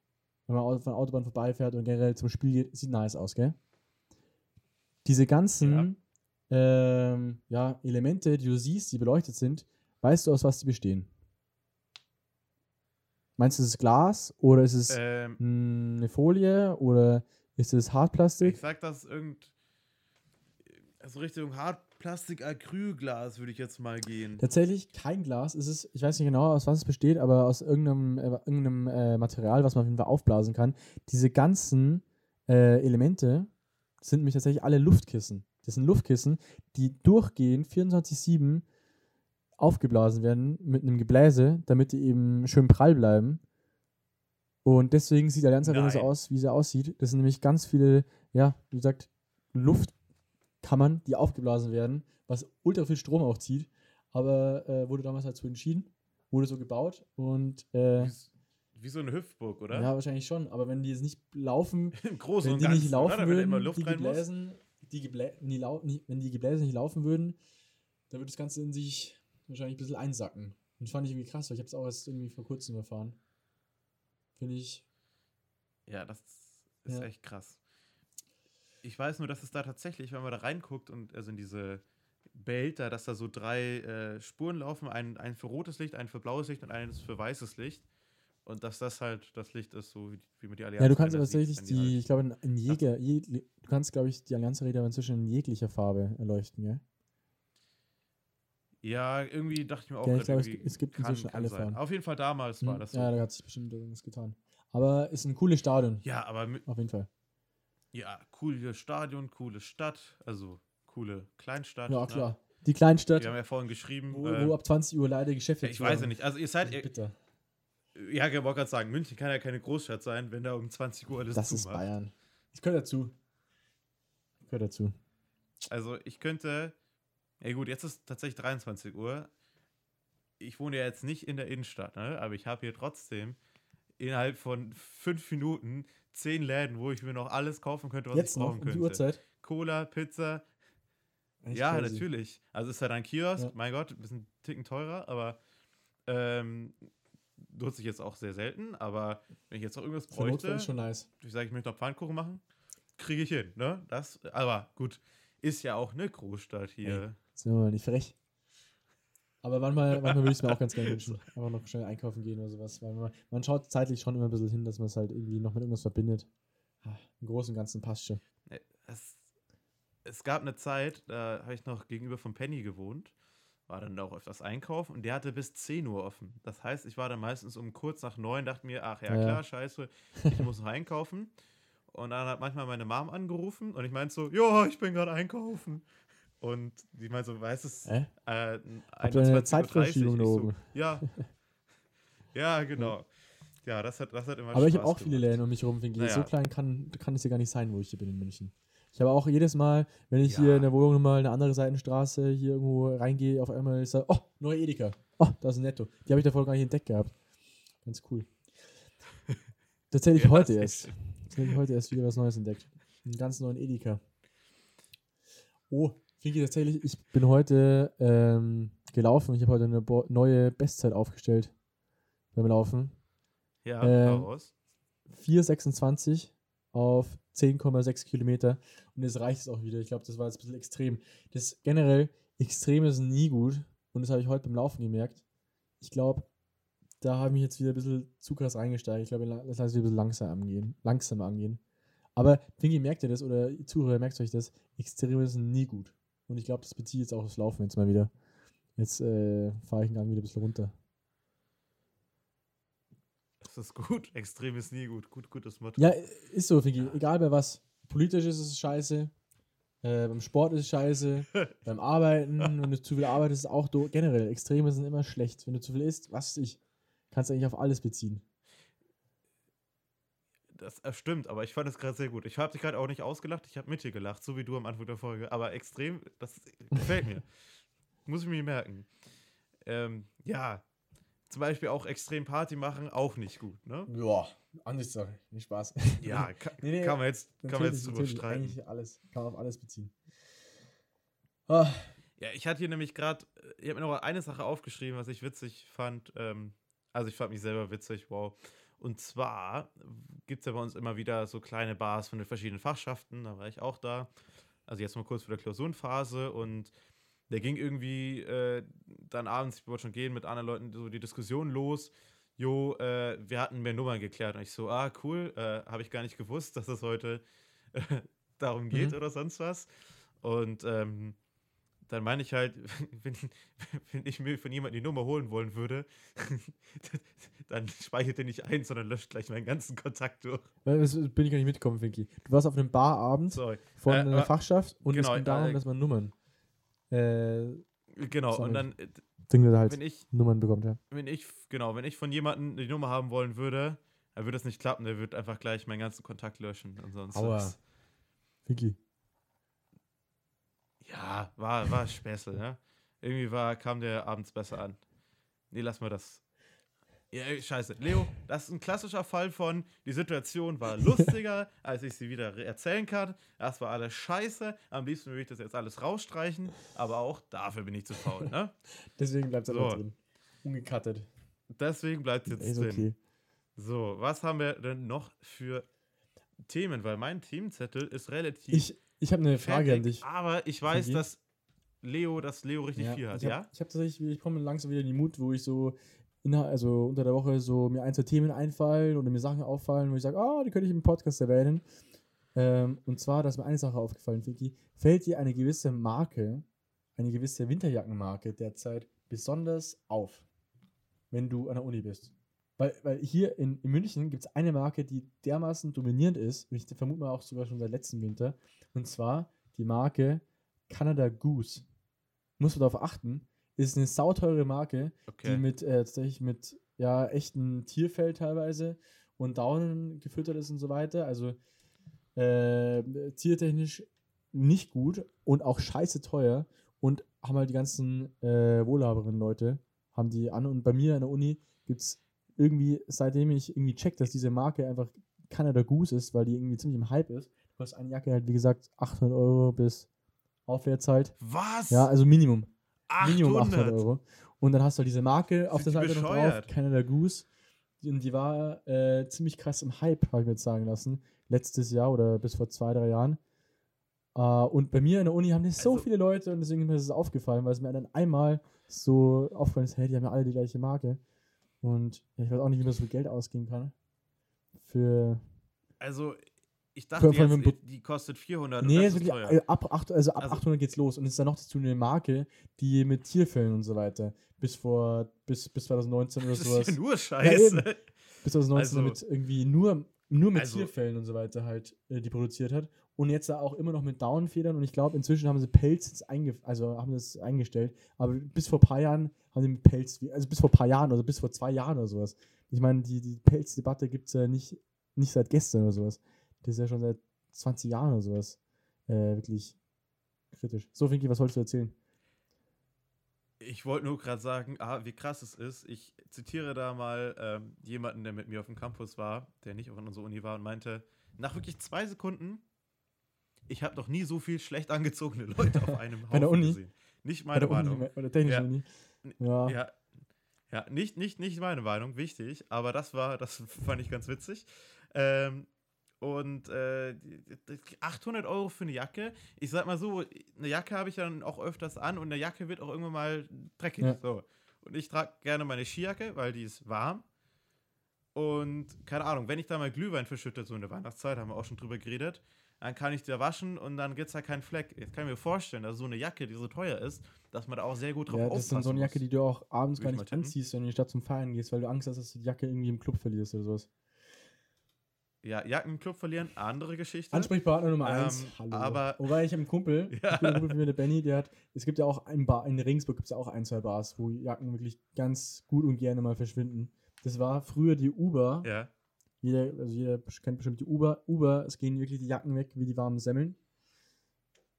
wenn man von der Autobahn vorbeifährt und generell zum Spiel geht, sieht nice aus, gell? Diese ganzen ähm, ja, Elemente, die du siehst, die beleuchtet sind, weißt du, aus was die bestehen? Meinst du, es ist Glas oder ist es Ähm, mh, eine Folie oder ist es Hartplastik? ich sag das irgend. Also Richtung Hartplastik Acrylglas würde ich jetzt mal gehen. Tatsächlich kein Glas. Es ist, ich weiß nicht genau, aus was es besteht, aber aus irgendeinem, äh, irgendeinem äh, Material, was man auf jeden Fall aufblasen kann. Diese ganzen äh, Elemente sind nämlich tatsächlich alle Luftkissen. Das sind Luftkissen, die durchgehend 24-7 aufgeblasen werden mit einem Gebläse, damit die eben schön prall bleiben. Und deswegen sieht Allianz Arena so aus, wie sie aussieht. Das sind nämlich ganz viele, ja, wie gesagt, Luftkammern, die aufgeblasen werden, was ultra viel Strom auch zieht. Aber äh, wurde damals halt so entschieden, wurde so gebaut und äh, Wie, so eine Hüpfburg, oder? ja, wahrscheinlich schon. Aber wenn die jetzt nicht laufen, Im Großen wenn und die Ganzen, nicht laufen oder? Würden, die. Gebläsen, die Geblä nie lau nie, wenn die Gebläse nicht laufen würden, dann würde das Ganze in sich wahrscheinlich ein bisschen einsacken. Und das fand ich irgendwie krass, weil ich habe es auch erst irgendwie vor kurzem erfahren. Finde ich. Ja, das ist Ja. echt krass. Ich weiß nur, dass es da tatsächlich, wenn man da reinguckt und also in diese Behälter, dass da so drei äh, Spuren laufen, ein, ein für rotes Licht, ein für blaues Licht und eines für weißes Licht. Und dass das halt das Licht ist, so wie, wie man die Allianz Ja, du kannst aber tatsächlich wenn die, halt- ich glaube, in, in Jäger, je, du kannst, glaube ich, die Allianz Arena inzwischen in jeglicher Farbe erleuchten, gell? ja, irgendwie dachte ich mir auch, Ja, ich glaube, es, es gibt inzwischen kann alle sein. Farben. Auf jeden Fall damals war Hm, das so. Ja, da hat sich bestimmt irgendwas getan. Aber ist ein cooles Stadion, Ja, aber mit, auf jeden Fall. Ja, cooles Stadion, coole Stadt, also coole Kleinstadt. Ja, ne? klar. Die Kleinstadt, Wir haben ja vorhin geschrieben. wo, wo ab 20 Uhr leider Geschäfte ich weiß ja nicht. Also ihr seid, ihr, Bitter. Ja, ich wollte gerade sagen, München kann ja keine Großstadt sein, wenn da um 20 Uhr alles Das zu ist macht. Bayern. Ich gehöre dazu. Ich gehöre dazu. Also ich könnte, ja gut, jetzt ist tatsächlich 23 Uhr. Ich wohne ja jetzt nicht in der Innenstadt, ne? aber ich habe hier trotzdem innerhalb von fünf Minuten zehn Läden, wo ich mir noch alles kaufen könnte, was Jetzt ich noch brauchen um die könnte. Uhrzeit. Cola, Pizza. Echt ja, crazy. natürlich. Also ist halt ein Kiosk, Ja. mein Gott, ein bisschen Ticken teurer, aber ähm, nutze ich jetzt auch sehr selten. Aber wenn ich jetzt noch irgendwas bräuchte, ist schon nice. ich sage, ich möchte noch Pfannkuchen machen, kriege ich hin, ne? Das, aber gut, ist ja auch eine Großstadt hier. Sind wir mal nicht frech. Aber manchmal, manchmal würde ich es mir auch ganz gerne wünschen. Einfach noch schnell einkaufen gehen oder sowas. Weil man, man schaut zeitlich schon immer ein bisschen hin, dass man es halt irgendwie noch mit irgendwas verbindet. Ah, Im Großen und Ganzen passt schon. Äh, Es, es gab eine Zeit, da habe ich noch gegenüber vom Penny gewohnt, war dann auch öfters einkaufen und der hatte bis 10 Uhr offen. Das heißt, ich war dann meistens um kurz nach 9, dachte mir, ach ja, Ja, ja. klar, scheiße, ich muss noch einkaufen. Und dann hat manchmal meine Mom angerufen und ich meinte so, ja, ich bin gerade einkaufen. Und die meinte so, weißt du, Äh? äh, Habt ihr eine 21:30 Zeitverschiebung da Ich so, oben? Ja. ja, genau. Ja, das hat, das hat immer Aber ich habe auch viele gemacht. Läden um mich herum. Naja. So klein kann, kann es ja gar nicht sein, wo ich hier bin in München. Ich habe auch jedes Mal, wenn ich Ja. hier in der Wohnung mal eine andere Seitenstraße hier irgendwo reingehe, auf einmal ist da, oh, neue Edeka. Oh, da ist ein Netto. Die habe ich davor gar nicht entdeckt gehabt. Ganz cool. Tatsächlich Ja, heute erst. Tatsächlich heute erst wieder was Neues entdeckt. Einen ganz neuen Edeka. Oh, Finki, tatsächlich, ich bin heute ähm, gelaufen. Ich habe heute eine bo neue Bestzeit aufgestellt beim Laufen. Ja, Ähm, raus. 4,26 auf 10,6 Kilometer. Und jetzt reicht es auch wieder. Ich glaube, das war jetzt ein bisschen extrem. Das generell, extrem ist nie gut. Und das habe ich heute beim Laufen gemerkt. Ich glaube, da habe ich mich jetzt wieder ein bisschen zu krass reingesteigt. Ich glaube, das heißt, wir ein bisschen langsam angehen. Langsam angehen. Aber Fingi, merkt ihr das oder ihr Zuhörer, merkt euch das? Extrem ist nie gut. Und ich glaube, das bezieht jetzt auch das Laufen jetzt mal wieder. Jetzt äh, fahre ich den Gang wieder ein bisschen runter. Das ist gut. Extrem ist nie gut. Gut, gutes Motto. Ja, ist so, Figi. Egal bei was. Politisch ist es scheiße. Äh, beim Sport ist es scheiße. beim Arbeiten, wenn du zu viel arbeitest, ist es auch do generell. Extreme sind immer schlecht. Wenn du zu viel isst, was weiß ich, kannst du eigentlich auf alles beziehen. Das äh, stimmt, aber ich fand es gerade sehr gut. Ich habe dich gerade auch nicht ausgelacht, ich habe mit dir gelacht, so wie du am Anfang der Folge. Aber extrem, das gefällt mir. Muss ich mir merken. Ähm, ja, zum Beispiel auch extrem Party machen, auch nicht gut, ne? Ja, Ansichtssache, nicht Spaß. Ja, kann, nee, nee, kann man jetzt, kann man jetzt drüber streiten. Eigentlich alles, kann man auf alles beziehen. Ah. Ja, ich hatte hier nämlich gerade, ich habe mir noch eine Sache aufgeschrieben, was ich witzig fand. Ähm, also ich fand mich selber witzig, wow. Und zwar gibt es ja bei uns immer wieder so kleine Bars von den verschiedenen Fachschaften, da war ich auch da. Also jetzt mal kurz vor der Klausurenphase und der ging irgendwie äh, dann abends, ich wollte schon gehen, mit anderen Leuten so die Diskussion los. Jo, äh, wir hatten mehr Nummern geklärt. Und ich so, ah, cool, äh, habe ich gar nicht gewusst, dass es heute äh, darum geht mhm. oder sonst was. Und ähm, dann meine ich halt, wenn, wenn, ich mir von jemandem die Nummer holen wollen würde, dann speichert er nicht ein, sondern löscht gleich meinen ganzen Kontakt durch. Das bin ich gar nicht mitgekommen, Finki. Du warst auf einem Barabend Sorry. von äh, einer Fachschaft und genau, es ging darum, äh, dass man Nummern äh, genau, und dann Dinge halt wenn ich, Nummern bekommt, ja. Wenn ich, genau, wenn ich von jemandem die Nummer haben wollen würde, dann würde das nicht klappen, der würde einfach gleich meinen ganzen Kontakt löschen und sonst Aua. was. Ja, war, war Späßel, ne? Irgendwie war, kam der abends besser an. Nee, lass mal das ja, scheiße. Leo, das ist ein klassischer Fall von, die Situation war lustiger, als ich sie wieder erzählen kann. Das war alles scheiße. Am liebsten würde ich das jetzt alles rausstreichen, aber auch dafür bin ich zu faul, ne? Deswegen bleibt es so. drin. Ungekattet. Deswegen bleibt es jetzt ist drin. Okay. So, was haben wir denn noch für Themen? Weil mein Themenzettel ist relativ. Ich, ich habe eine Frage fertig, an dich. Aber ich weiß, dass Leo, dass Leo richtig ja, viel hat, ich hab, ja? Ich habe tatsächlich, ich komme langsam wieder in die Mut, wo ich so also unter der Woche so mir ein, zwei Themen einfallen oder mir Sachen auffallen, wo ich sage, ah, oh, die könnte ich im Podcast erwähnen. Ähm, und zwar, dass mir eine Sache aufgefallen, Vicky, fällt dir eine gewisse Marke, eine gewisse Winterjackenmarke derzeit besonders auf, wenn du an der Uni bist. Weil, weil hier in, in München gibt es eine Marke, die dermaßen dominierend ist, und ich vermute mal auch sogar schon seit letztem Winter, und zwar die Marke Canada Goose. Muss man darauf achten, ist eine sauteure Marke, okay. die mit äh, tatsächlich mit ja echten Tierfell teilweise und Daunen gefüttert ist und so weiter. Also äh, tiertechnisch nicht gut und auch scheiße teuer und haben halt die ganzen äh, wohlhaberen Leute haben die an und bei mir an der Uni gibt es irgendwie, seitdem ich irgendwie check, dass diese Marke einfach Canada Goose ist, weil die irgendwie ziemlich im Hype ist, kostet eine Jacke halt wie gesagt 800 Euro bis aufwärts halt. Was? Ja, also Minimum. 800. Minimum 800 Euro. Und dann hast du halt diese Marke auf der Seite noch drauf, Canada Goose. Und die war äh, ziemlich krass im Hype, habe ich mir jetzt sagen lassen. Letztes Jahr oder bis vor zwei, drei Jahren. Uh, und bei mir in der Uni haben das so also, viele Leute und deswegen ist mir das aufgefallen, weil es mir dann einmal so aufgefallen ist, hey, die haben ja alle die gleiche Marke. Und ja, ich weiß auch nicht, wie man so viel Geld ausgeben kann. Für. Also, ich dachte jetzt, die kostet 400 Nee, ist wirklich, äh, ab, 8, also ab also, 800 geht's los. Und es ist dann noch dazu eine Marke, die mit Tierfällen und so weiter bis vor, bis, bis 2019 oder sowas. Das ist ja nur Scheiße. Ja, bis 2019 also, damit irgendwie nur, nur mit also, Tierfällen und so weiter halt äh, die produziert hat. Und jetzt auch immer noch mit Downfedern. Und ich glaube, inzwischen haben sie Pelz jetzt einge also haben das eingestellt. Aber bis vor ein paar Jahren haben sie mit Pelz, also bis vor ein paar Jahren, also bis vor zwei Jahren oder sowas. Ich meine, die, die Pelzdebatte gibt es ja nicht, nicht seit gestern oder sowas. Das ist ja schon seit 20 Jahren oder sowas. Äh, wirklich kritisch. So, Finki, was wolltest du erzählen? Ich wollte nur gerade sagen, ah, wie krass es ist. Ich zitiere da mal ähm, jemanden, der mit mir auf dem Campus war, der nicht in unserer Uni war und meinte, nach wirklich zwei Sekunden, ich habe noch nie so viel schlecht angezogene Leute auf einem Haufen Bei der Uni? gesehen. Nicht meine Meinung. Uni, bei der technischen ja. Uni. Ja. ja. Ja, nicht, nicht, nicht meine Meinung, wichtig, aber das war, das fand ich ganz witzig. Ähm, und äh, 800 Euro für eine Jacke. Ich sag mal so, eine Jacke habe ich dann auch öfters an und eine Jacke wird auch irgendwann mal dreckig. Ja. So. Und ich trage gerne meine Skijacke, weil die ist warm. Und keine Ahnung, wenn ich da mal Glühwein verschütte, so in der Weihnachtszeit, haben wir auch schon drüber geredet, dann kann ich die da waschen und dann gibt es halt keinen Fleck. Jetzt kann ich mir vorstellen, dass so eine Jacke, die so teuer ist, dass man da auch sehr gut drauf ja, das ist dann so eine Jacke, die du auch abends gar nicht anziehst, wenn du in die Stadt zum Feiern gehst, weil du Angst hast, dass du die Jacke irgendwie im Club verlierst oder sowas. Ja, Jackenclub verlieren, andere Geschichte. Ansprechpartner Nummer ähm, eins. Hallo. Aber Wobei ich habe einen Kumpel, ja. ich bin ein Kumpel von mir, der Benny, der hat, es gibt ja auch ein Bar, in Regensburg gibt es ja auch ein, zwei Bars, wo Jacken wirklich ganz gut und gerne mal verschwinden. Das war früher die Uber. Ja. Jeder, also jeder kennt bestimmt die Uber. Uber, es gehen wirklich die Jacken weg wie die warmen Semmeln.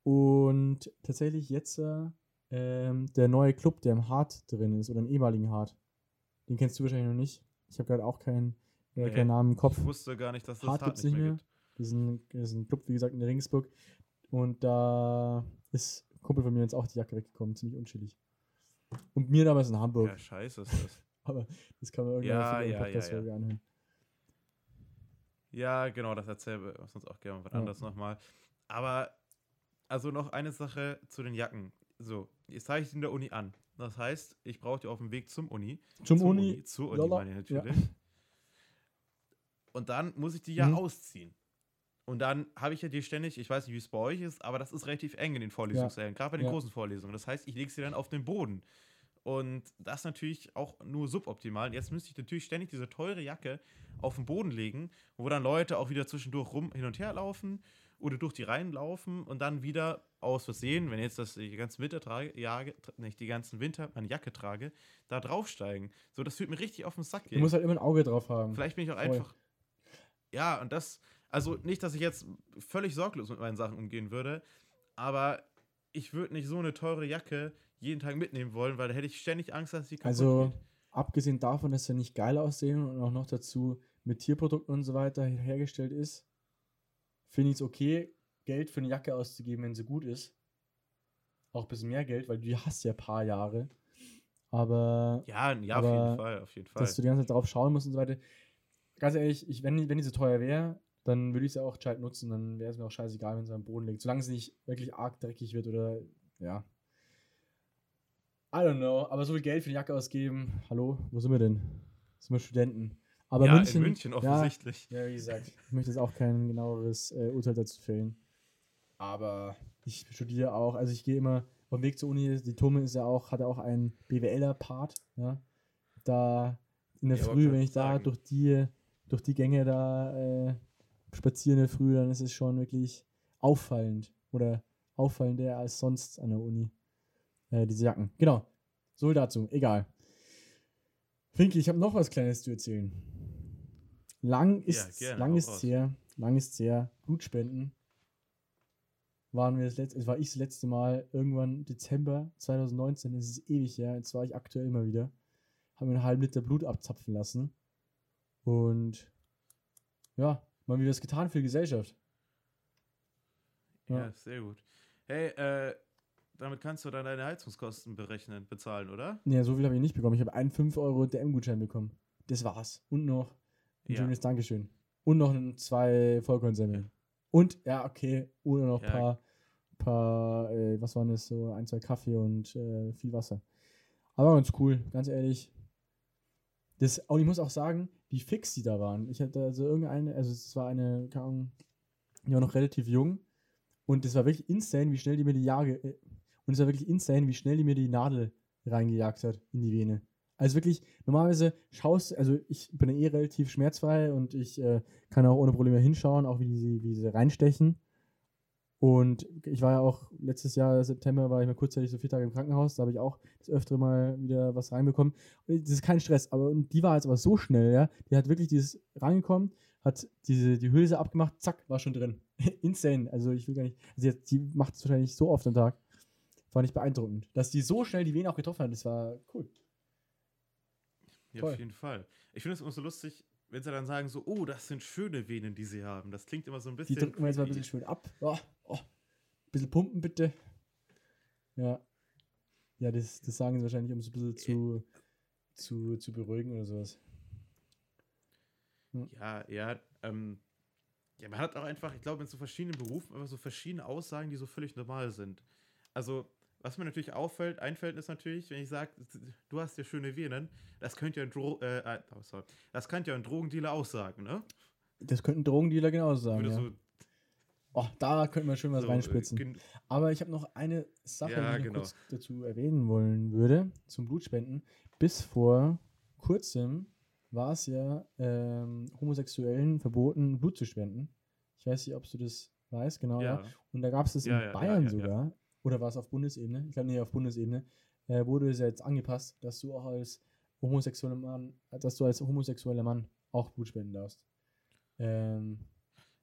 Und tatsächlich jetzt äh, ähm, der neue Club, der im Hart drin ist, oder im ehemaligen Hart. Den kennst du wahrscheinlich noch nicht. Ich habe gerade auch keinen, Nee, keinen Namen im Kopf. Ich wusste gar nicht, dass das Hart Hart gibt's nicht mehr mehr. gibt. Das ist, ein, das ist ein Club, wie gesagt, in Regensburg. Und da ist ein Kumpel von mir jetzt auch die Jacke weggekommen. Ziemlich unschillig. Und mir damals in Hamburg. Ja, scheiße ist das. Aber das kann man irgendwann Ja, für die ja, ja, anhören. Ja, genau, das erzählen wir uns auch gerne was Ja. anderes nochmal. Aber, also noch eine Sache zu den Jacken. So, jetzt zeige ich die in der Uni an. Das heißt, ich brauche die auf dem Weg zum Uni. Zum Uni. Zur Uni, lala, meine ich ja. Und dann muss ich die ja Mhm. ausziehen. Und dann habe ich ja die ständig, ich weiß nicht, wie es bei euch ist, aber das ist relativ eng in den Vorlesungssälen, gerade bei den Ja. großen Vorlesungen. Das heißt, ich lege sie dann auf den Boden. Und das natürlich auch nur suboptimal. Jetzt müsste ich natürlich ständig diese teure Jacke auf den Boden legen, wo dann Leute auch wieder zwischendurch rum hin und her laufen oder durch die Reihen laufen und dann wieder aus Versehen, wenn jetzt das die ganzen Winter trage, Jage, nicht die ganzen Winter meine Jacke trage, da draufsteigen. So, das fühlt mir richtig auf den Sack. Du gehen. musst halt immer ein Auge drauf haben. Vielleicht bin ich auch Voll. einfach. Ja, und das, also nicht, dass ich jetzt völlig sorglos mit meinen Sachen umgehen würde, aber ich würde nicht so eine teure Jacke jeden Tag mitnehmen wollen, weil da hätte ich ständig Angst, dass sie kaputt Also, geht. abgesehen davon, dass sie nicht geil aussehen und auch noch dazu mit Tierprodukten und so weiter hergestellt ist, finde ich es okay, Geld für eine Jacke auszugeben, wenn sie gut ist. Auch ein bisschen mehr Geld, weil du hast ja ein paar Jahre. Aber Ja, ja, aber auf jeden Fall, auf jeden Fall. dass du die ganze Zeit drauf schauen musst und so weiter. Ganz ehrlich, ich, wenn, die- wenn die so teuer wäre, dann würde ich sie auch gescheit nutzen. Dann wäre es mir auch scheißegal, wenn sie am Boden liegt. Solange sie nicht wirklich arg dreckig wird oder ja. I don't know, aber so viel Geld für eine Jacke ausgeben. Hallo, wo sind wir denn? Sind wir Studenten? Aber ja, München, in München ja, offensichtlich. ja, wie gesagt, ich möchte jetzt auch kein genaueres äh, Urteil dazu fällen. Aber ich studiere auch, also ich gehe immer auf dem Weg zur Uni, die Tome ist ja auch, hat ja auch einen BWLer-Part, ja. Da in der Ja, Früh, wenn ich da sagen. durch die, durch die Gänge da äh, spaziere in der Früh, dann ist es schon wirklich auffallend oder auffallender als sonst an der Uni. Äh, diese Jacken. Genau. So dazu. Egal. Finki, ich habe noch was Kleines zu erzählen. Lang ist, gerne, lang ist her, lang ist her. Blutspenden waren wir das letzte, es war ich das letzte Mal irgendwann Dezember 2019, das ist ewig her, jetzt war ich aktuell immer wieder, habe mir einen halben Liter Blut abzapfen lassen und ja, mal wieder was getan für die Gesellschaft. Ja. Ja. sehr gut. Hey, äh, damit kannst du dann deine Heizungskosten berechnen, bezahlen, oder? Nee, so viel habe ich nicht bekommen. Ich habe einen 5 Euro DM-Gutschein bekommen. Das war's. Und noch ein Ja. schönes Dankeschön. Und noch ein, zwei Vollkornsemmeln. Und, ja, okay, und noch ein Ja. paar, paar äh, was waren das, so ein, zwei Kaffee und äh, viel Wasser. Aber ganz cool, ganz ehrlich. Das, und ich muss auch sagen, wie fix die da waren. Ich hatte also irgendeine, also es war eine, keine Ahnung, die war noch relativ jung. Und es war wirklich insane, wie schnell die mir die Jage, äh, und es war wirklich insane, wie schnell die mir die Nadel reingejagt hat in die Vene. Also wirklich, normalerweise schaust, also ich bin ja eh relativ schmerzfrei und ich äh, kann auch ohne Probleme hinschauen, auch wie sie, wie sie reinstechen. Und ich war ja auch letztes Jahr, September, war ich mal kurzzeitig so vier Tage im Krankenhaus, da habe ich auch das öftere Mal wieder was reinbekommen. Und Das ist kein Stress, aber und die war jetzt aber so schnell, ja. Die hat wirklich dieses reingekommen, hat diese, die Hülse abgemacht, zack, war schon drin. Insane. Also ich will gar nicht. Also jetzt, die macht es wahrscheinlich so oft am Tag. Fand ich beeindruckend. Dass die so schnell die Venen auch getroffen hat, das war cool. Ja, Voll. auf jeden Fall. Ich finde es immer so lustig, wenn sie dann sagen so, oh, das sind schöne Venen, die sie haben. Das klingt immer so ein Die bisschen. drücken wir jetzt mal ein bisschen schön ab. Oh, oh. Bisschen pumpen, bitte. Ja. Ja, das, das sagen sie wahrscheinlich, um es ein bisschen zu, zu, zu beruhigen oder sowas. Ja, ja, ähm, ja, man hat auch einfach, ich glaube, in so verschiedenen Berufen einfach so verschiedene Aussagen, die so völlig normal sind. Also, was mir natürlich auffällt, einfällt, ist natürlich, wenn ich sage, du hast ja schöne Venen, das könnte ja ein Dro äh, oh, sorry, das könnte ja ein Drogendealer auch sagen, ne? Das könnten Drogendealer genauso sagen. Ja. so, Oh, da könnte man schön was so, reinspritzen. gen- Aber ich habe noch eine Sache, Ja, die ich genau. kurz dazu erwähnen wollen würde, zum Blutspenden. Bis vor kurzem war es ja ähm, Homosexuellen verboten, Blut zu spenden. Ich weiß nicht, ob du das weißt, genau. Ja. Und da gab es das in Bayern sogar. Oder war es auf Bundesebene? Ich glaube, nee, auf Bundesebene. Äh, wurde es ja jetzt angepasst, dass du auch als homosexueller Mann, dass du als homosexueller Mann auch Blut spenden darfst. Ähm,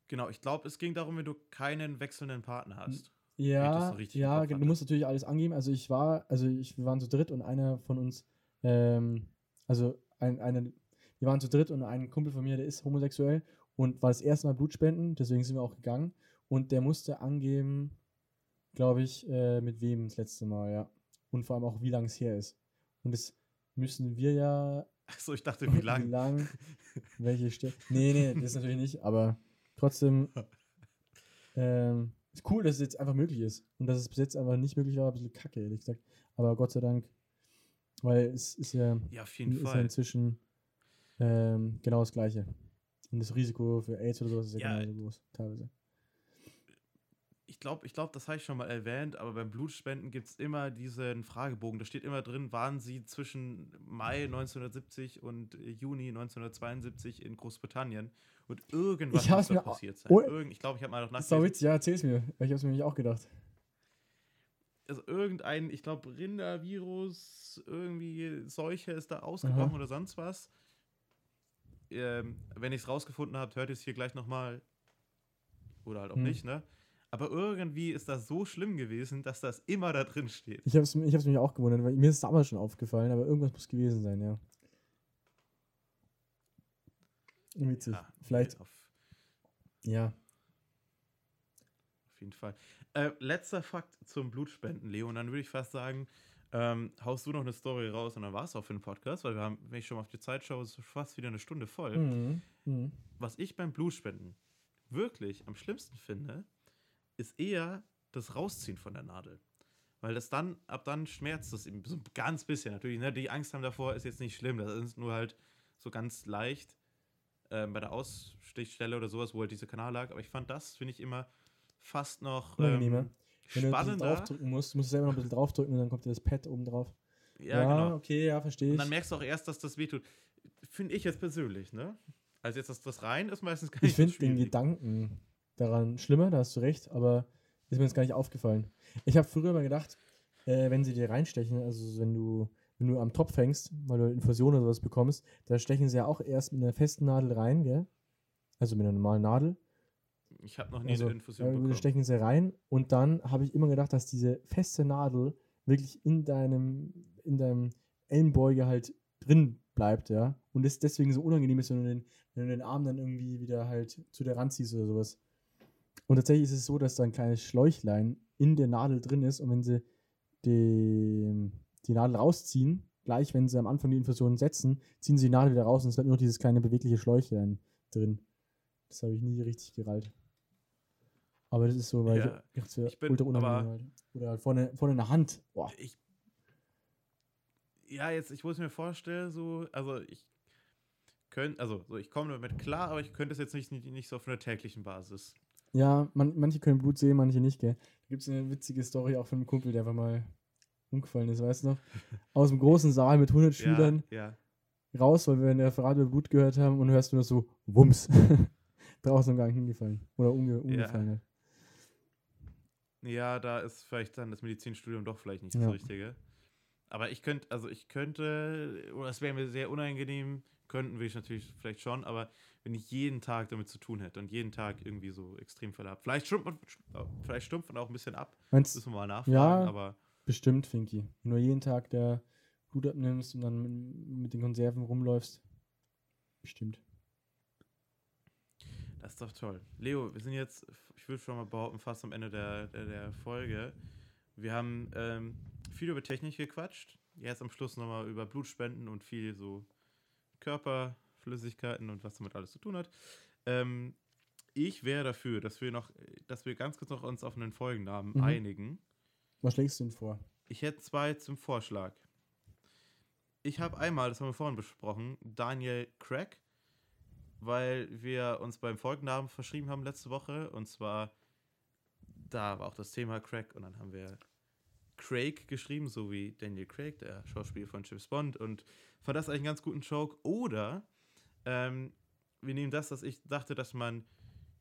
Genau, ich glaube, es ging darum, wenn du keinen wechselnden Partner hast. Ja, so ja, du musst natürlich alles angeben. Also ich war, also ich, wir waren zu dritt und einer von uns, ähm, also ein, eine, wir waren zu dritt und ein Kumpel von mir, der ist homosexuell und war das erste Mal Blutspenden, deswegen sind wir auch gegangen. Und der musste angeben, glaube ich, äh, mit wem das letzte Mal, ja. Und vor allem auch, wie lange es her ist. Und das müssen wir ja. Achso, ich dachte, wie lang? Wie lang welche Stelle. Nee, nee, das natürlich nicht, aber trotzdem. Ähm, ist cool, dass es jetzt einfach möglich ist. Und dass es bis jetzt einfach nicht möglich war, ein bisschen kacke, ehrlich gesagt. Aber Gott sei Dank. Weil es ist ja, Ja, auf jeden ist ja Fall. inzwischen ähm, genau das Gleiche. Und das Risiko für AIDS oder sowas ist ja, Ja. genauso groß, teilweise. Ich glaube, ich glaub, das habe ich schon mal erwähnt, aber beim Blutspenden gibt es immer diesen Fragebogen. Da steht immer drin, waren sie zwischen Mai 1970 und äh, Juni 1972 in Großbritannien. Und irgendwas muss da passiert sein. Irgend, ich glaube, ich habe mal noch nachgelesen. witzig, ja, erzähl's mir. Ich hab's mir nämlich auch gedacht. Also irgendein, ich glaube, Rindervirus, irgendwie Seuche ist da ausgebrochen Aha. oder sonst was. Ähm, wenn ich es rausgefunden habe, hört ihr es hier gleich nochmal. Oder halt auch Hm. nicht, ne? Aber irgendwie ist das so schlimm gewesen, dass das immer da drin steht. Ich hab's, ich hab's mich auch gewundert, weil mir ist es damals schon aufgefallen, aber irgendwas muss gewesen sein, ja. Witzig. Ja, Vielleicht, Auf, ja. auf jeden Fall. Äh, letzter Fakt zum Blutspenden, Leo. Und dann würde ich fast sagen, ähm, haust du noch eine Story raus und dann war es auch für den Podcast, weil wir haben, wenn ich schon mal auf die Zeit schaue, ist fast wieder eine Stunde voll. Mhm. Mhm. was ich beim Blutspenden wirklich am schlimmsten finde, ist eher das Rausziehen von der Nadel. Weil das dann, ab dann schmerzt es eben so ein ganz bisschen. Natürlich, ne? die Angst haben davor ist jetzt nicht schlimm. Das ist nur halt so ganz leicht ähm, bei der Ausstichstelle oder sowas, wo halt dieser Kanal lag. Aber ich fand das, finde ich immer fast noch ähm, Wenn du ein bisschen spannender. draufdrücken musst, musst du selber noch ein bisschen draufdrücken und dann kommt dir das Pad oben drauf. Ja, genau. okay, ja, verstehe Und ich. dann merkst du auch erst, dass das wehtut. Finde ich jetzt persönlich, ne? Also jetzt, dass das rein ist meistens gar Ich nicht so finde den. Gedanken daran schlimmer, da hast du recht, aber ist mir jetzt gar nicht aufgefallen. Ich habe früher mal gedacht, äh, wenn sie dir reinstechen, also wenn du, wenn du am Topf hängst, weil du Infusion oder sowas bekommst, da stechen sie ja auch erst mit einer festen Nadel rein, gell? Also mit einer normalen Nadel. Ich habe noch nie Also, eine Infusion äh, bekommen. stechen sie rein und dann habe ich immer gedacht, dass diese feste Nadel wirklich in deinem, in deinem Ellenbeuge halt drin bleibt, ja. Und es deswegen so unangenehm ist, wenn du, den, wenn du den Arm dann irgendwie wieder halt zu der ranziehst oder sowas. Und tatsächlich ist es so, dass da ein kleines Schläuchlein in der Nadel drin ist und wenn sie die, die Nadel rausziehen, gleich wenn sie am Anfang die Infusion setzen, ziehen sie die Nadel wieder raus und es bleibt nur dieses kleine bewegliche Schläuchlein drin. Das habe ich nie richtig gerallt. Aber das ist so, weil Ja, ich, ich, ich bin ultra unangenehm halt. Oder halt vorne, vorne in der Hand. Boah. ich, ja, jetzt, ich muss mir vorstellen, so, also ich könnte, also so, ich komme damit klar, aber ich könnte es jetzt nicht, nicht, nicht so auf einer täglichen Basis. Ja, man, manche können Blut sehen, manche nicht, gell. Da gibt es eine witzige Story auch von einem Kumpel, der einfach mal umgefallen ist, weißt du noch? Aus dem großen Saal mit 100 Schülern Ja, raus, weil wir ein Referat über Blut gehört haben und hörst du nur so Wumms. Draußen im Gang hingefallen. Oder umge umgefallen. ja. Ja, da ist vielleicht dann das Medizinstudium doch vielleicht nicht Ja. das Richtige. Aber ich könnte, also ich könnte, oder es wäre mir sehr unangenehm, könnten wir natürlich vielleicht schon, aber wenn ich jeden Tag damit zu tun hätte und jeden Tag irgendwie so Extremfälle habe. Vielleicht stumpft man, vielleicht stumpft man auch ein bisschen ab, Meinst müssen wir mal nachfragen, Ja. aber Bestimmt, Finky. Wenn du jeden Tag der Blut abnimmst und dann mit, den Konserven rumläufst. Bestimmt. Das ist doch toll. Leo, wir sind jetzt, ich würde schon mal behaupten, fast am Ende der, der, der Folge. Wir haben ähm, viel über Technik gequatscht. Jetzt am Schluss nochmal über Blutspenden und viel so Körperflüssigkeiten und was damit alles zu tun hat. Ähm, ich wäre dafür, dass wir noch, dass wir ganz kurz noch uns auf einen Folgennamen Mhm. einigen. Was schlägst du denn vor? Ich hätte zwei zum Vorschlag. Ich habe einmal, das haben wir vorhin besprochen, Daniel Craig, weil wir uns beim Folgennamen verschrieben haben letzte Woche. Und zwar, da war auch das Thema Craig und dann haben wir Craig geschrieben, so wie Daniel Craig, der Schauspieler von James Bond. Und fand das eigentlich einen ganz guten Joke. Oder ähm, wir nehmen das, dass ich dachte, dass man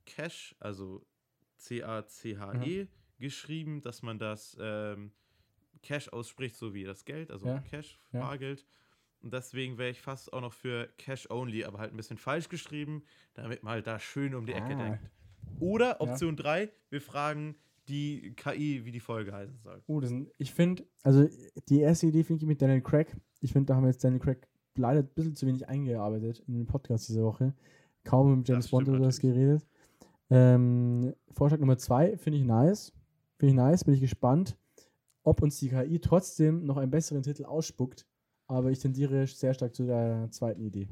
Cash, also C-A-C-H-E, geschrieben, dass man das ähm, Cash ausspricht, so wie das Geld, also Ja, Cash, ja. Bargeld. Und deswegen wäre ich fast auch noch für Cash Only, aber halt ein bisschen falsch geschrieben, damit man halt da schön um die Ecke Ah. denkt. Oder Option 3, wir fragen die KI, wie die Folge heißen soll. Oh, das sind, ich finde, also die erste Idee finde ich mit Daniel Craig. Ich finde, da haben wir jetzt Daniel Craig leider ein bisschen zu wenig eingearbeitet in den Podcast diese Woche. Kaum mit James Das Bond was natürlich. geredet. Ähm, Vorschlag Nummer zwei finde ich nice. Finde ich nice, bin ich gespannt, ob uns die KI trotzdem noch einen besseren Titel ausspuckt. Aber ich tendiere sehr stark zu der zweiten Idee.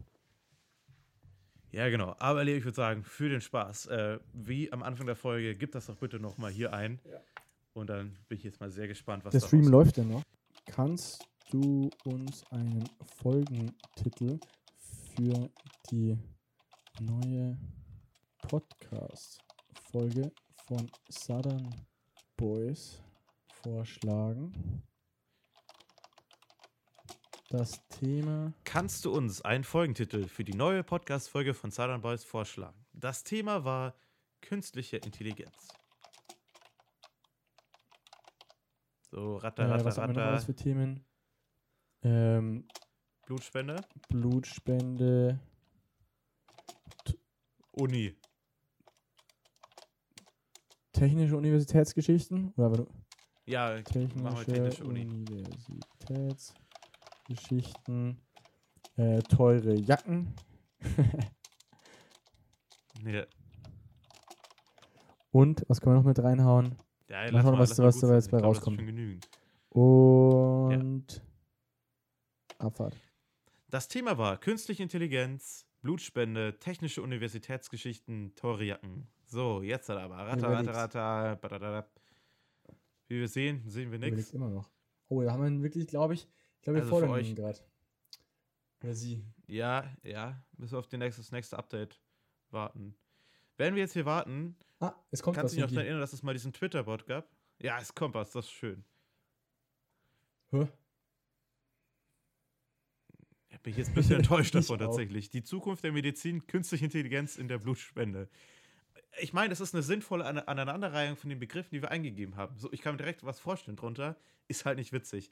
Ja, genau. Aber Leo, ich würde sagen, für den Spaß, äh, wie am Anfang der Folge, gib das doch bitte nochmal hier ein. Ja. Und dann bin ich jetzt mal sehr gespannt, was Der Stream läuft ja noch. Kannst du uns einen Folgentitel für die neue Podcast-Folge von Southern Boys vorschlagen? Das Thema Kannst du uns einen Folgentitel für die neue Podcast-Folge von Southern Boys vorschlagen? Das Thema war künstliche Intelligenz. So, ratter, ratter, was haben wir noch alles ratter, für Themen? Ähm, Blutspende, Blutspende, Uni. technische Universitätsgeschichten oder Ja, machen wir technische technische Uni. Universitätsgeschichten, äh, teure Jacken Nee, und was können wir noch mit reinhauen? ja, Mal lass schauen, was- mal was gut da sein. jetzt bei rauskommt. schon genügend. Abfahrt. Das Thema war künstliche Intelligenz, Blutspende, technische Universitätsgeschichten, teure Jacken. So, jetzt hat aber. Überlegt. ratter, ratter, badadada. Wie wir sehen, sehen wir nichts. immer noch. Oh, da haben wir ihn wirklich, glaube ich, ich glaube, wir Also fordern euch- ihn gerade. Oder sie. Ja, ja, müssen wir auf den nächstes, das nächste Update warten. Wenn wir jetzt hier warten, Ah, es kommt kannst du dich noch daran erinnern, dass es mal diesen Twitter-Bot gab? Ja, es kommt was, das ist schön. Hä? Ich bin jetzt ein bisschen enttäuscht Ich davon auch. tatsächlich. Die Zukunft der Medizin, künstliche Intelligenz in der Blutspende. Ich meine, es ist eine sinnvolle Ane- Aneinanderreihung von den Begriffen, die wir eingegeben haben. So, ich kann mir direkt was vorstellen drunter. Ist halt nicht witzig.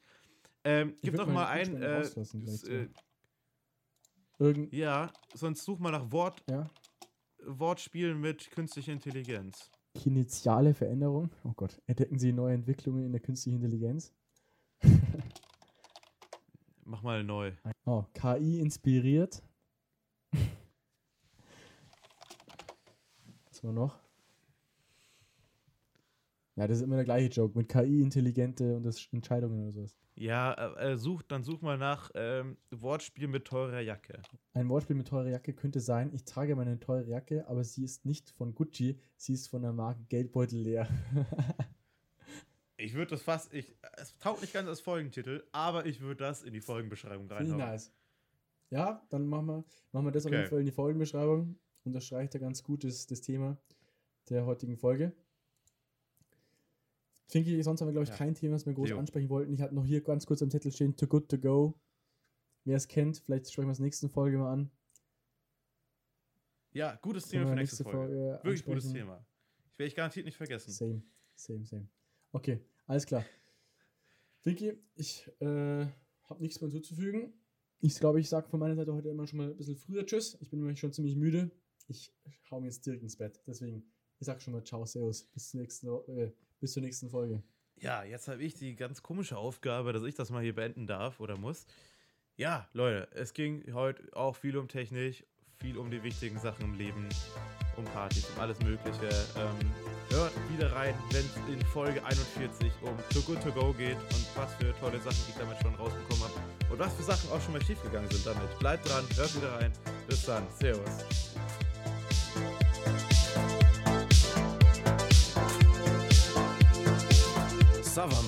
Ähm, Ich gib doch mal ein. Äh, äh, Irgend. ja, sonst such mal nach Wort, Ja. Wortspielen mit künstlicher Intelligenz. Initiale Veränderung. Oh Gott. Entdecken Sie neue Entwicklungen in der künstlichen Intelligenz? Mach mal neu. Oh, KI inspiriert. Was wir noch? Ja, das ist immer der gleiche Joke mit KI intelligente und das Entscheidungen oder sowas. Ja, äh, äh, such, dann such mal nach ähm, Wortspiel mit teurer Jacke. Ein Wortspiel mit teurer Jacke könnte sein, ich trage meine teure Jacke, aber sie ist nicht von Gucci, sie ist von der Marke Geldbeutel leer. Ich würde das fast, ich, es taugt nicht ganz als Folgentitel, aber ich würde das in die Folgenbeschreibung reinhauen. nice. Ja, dann machen wir, machen wir das auf Okay. jeden Fall in die Folgenbeschreibung. Unterstreicht da ganz gut das, das Thema der heutigen Folge. Finki, sonst haben wir, glaube ich, Ja. kein Thema, was wir groß Leo. ansprechen wollten. Ich hatte noch hier ganz kurz am Zettel stehen, Too Good To Go. Wer es kennt, vielleicht sprechen wir es nächsten Folge mal an. Ja, gutes Thema für nächste Folge. Wirklich gutes. Thema. Ich werde ich garantiert nicht vergessen. Same, same, same. Okay, alles klar. Vicky, ich äh, habe nichts mehr hinzuzufügen. Ich glaube, ich sage von meiner Seite heute immer schon mal ein bisschen früher Tschüss. Ich bin nämlich schon ziemlich müde. Ich hau mir jetzt direkt ins Bett. Deswegen, ich sage schon mal Ciao, Servus. Bis zur nächsten, äh, bis zur nächsten Folge. Ja, jetzt habe ich die ganz komische Aufgabe, dass ich das mal hier beenden darf oder muss. Ja, Leute, es ging heute auch viel um Technik, viel um die wichtigen Sachen im Leben, um Partys, um alles Mögliche. Ähm, hört wieder rein, wenn es in Folge 41 um Too Good To Go geht und was für tolle Sachen ich damit schon rausbekommen habe und was für Sachen auch schon mal schiefgegangen sind damit. Bleibt dran, hört wieder rein. Bis dann. Servus. Southern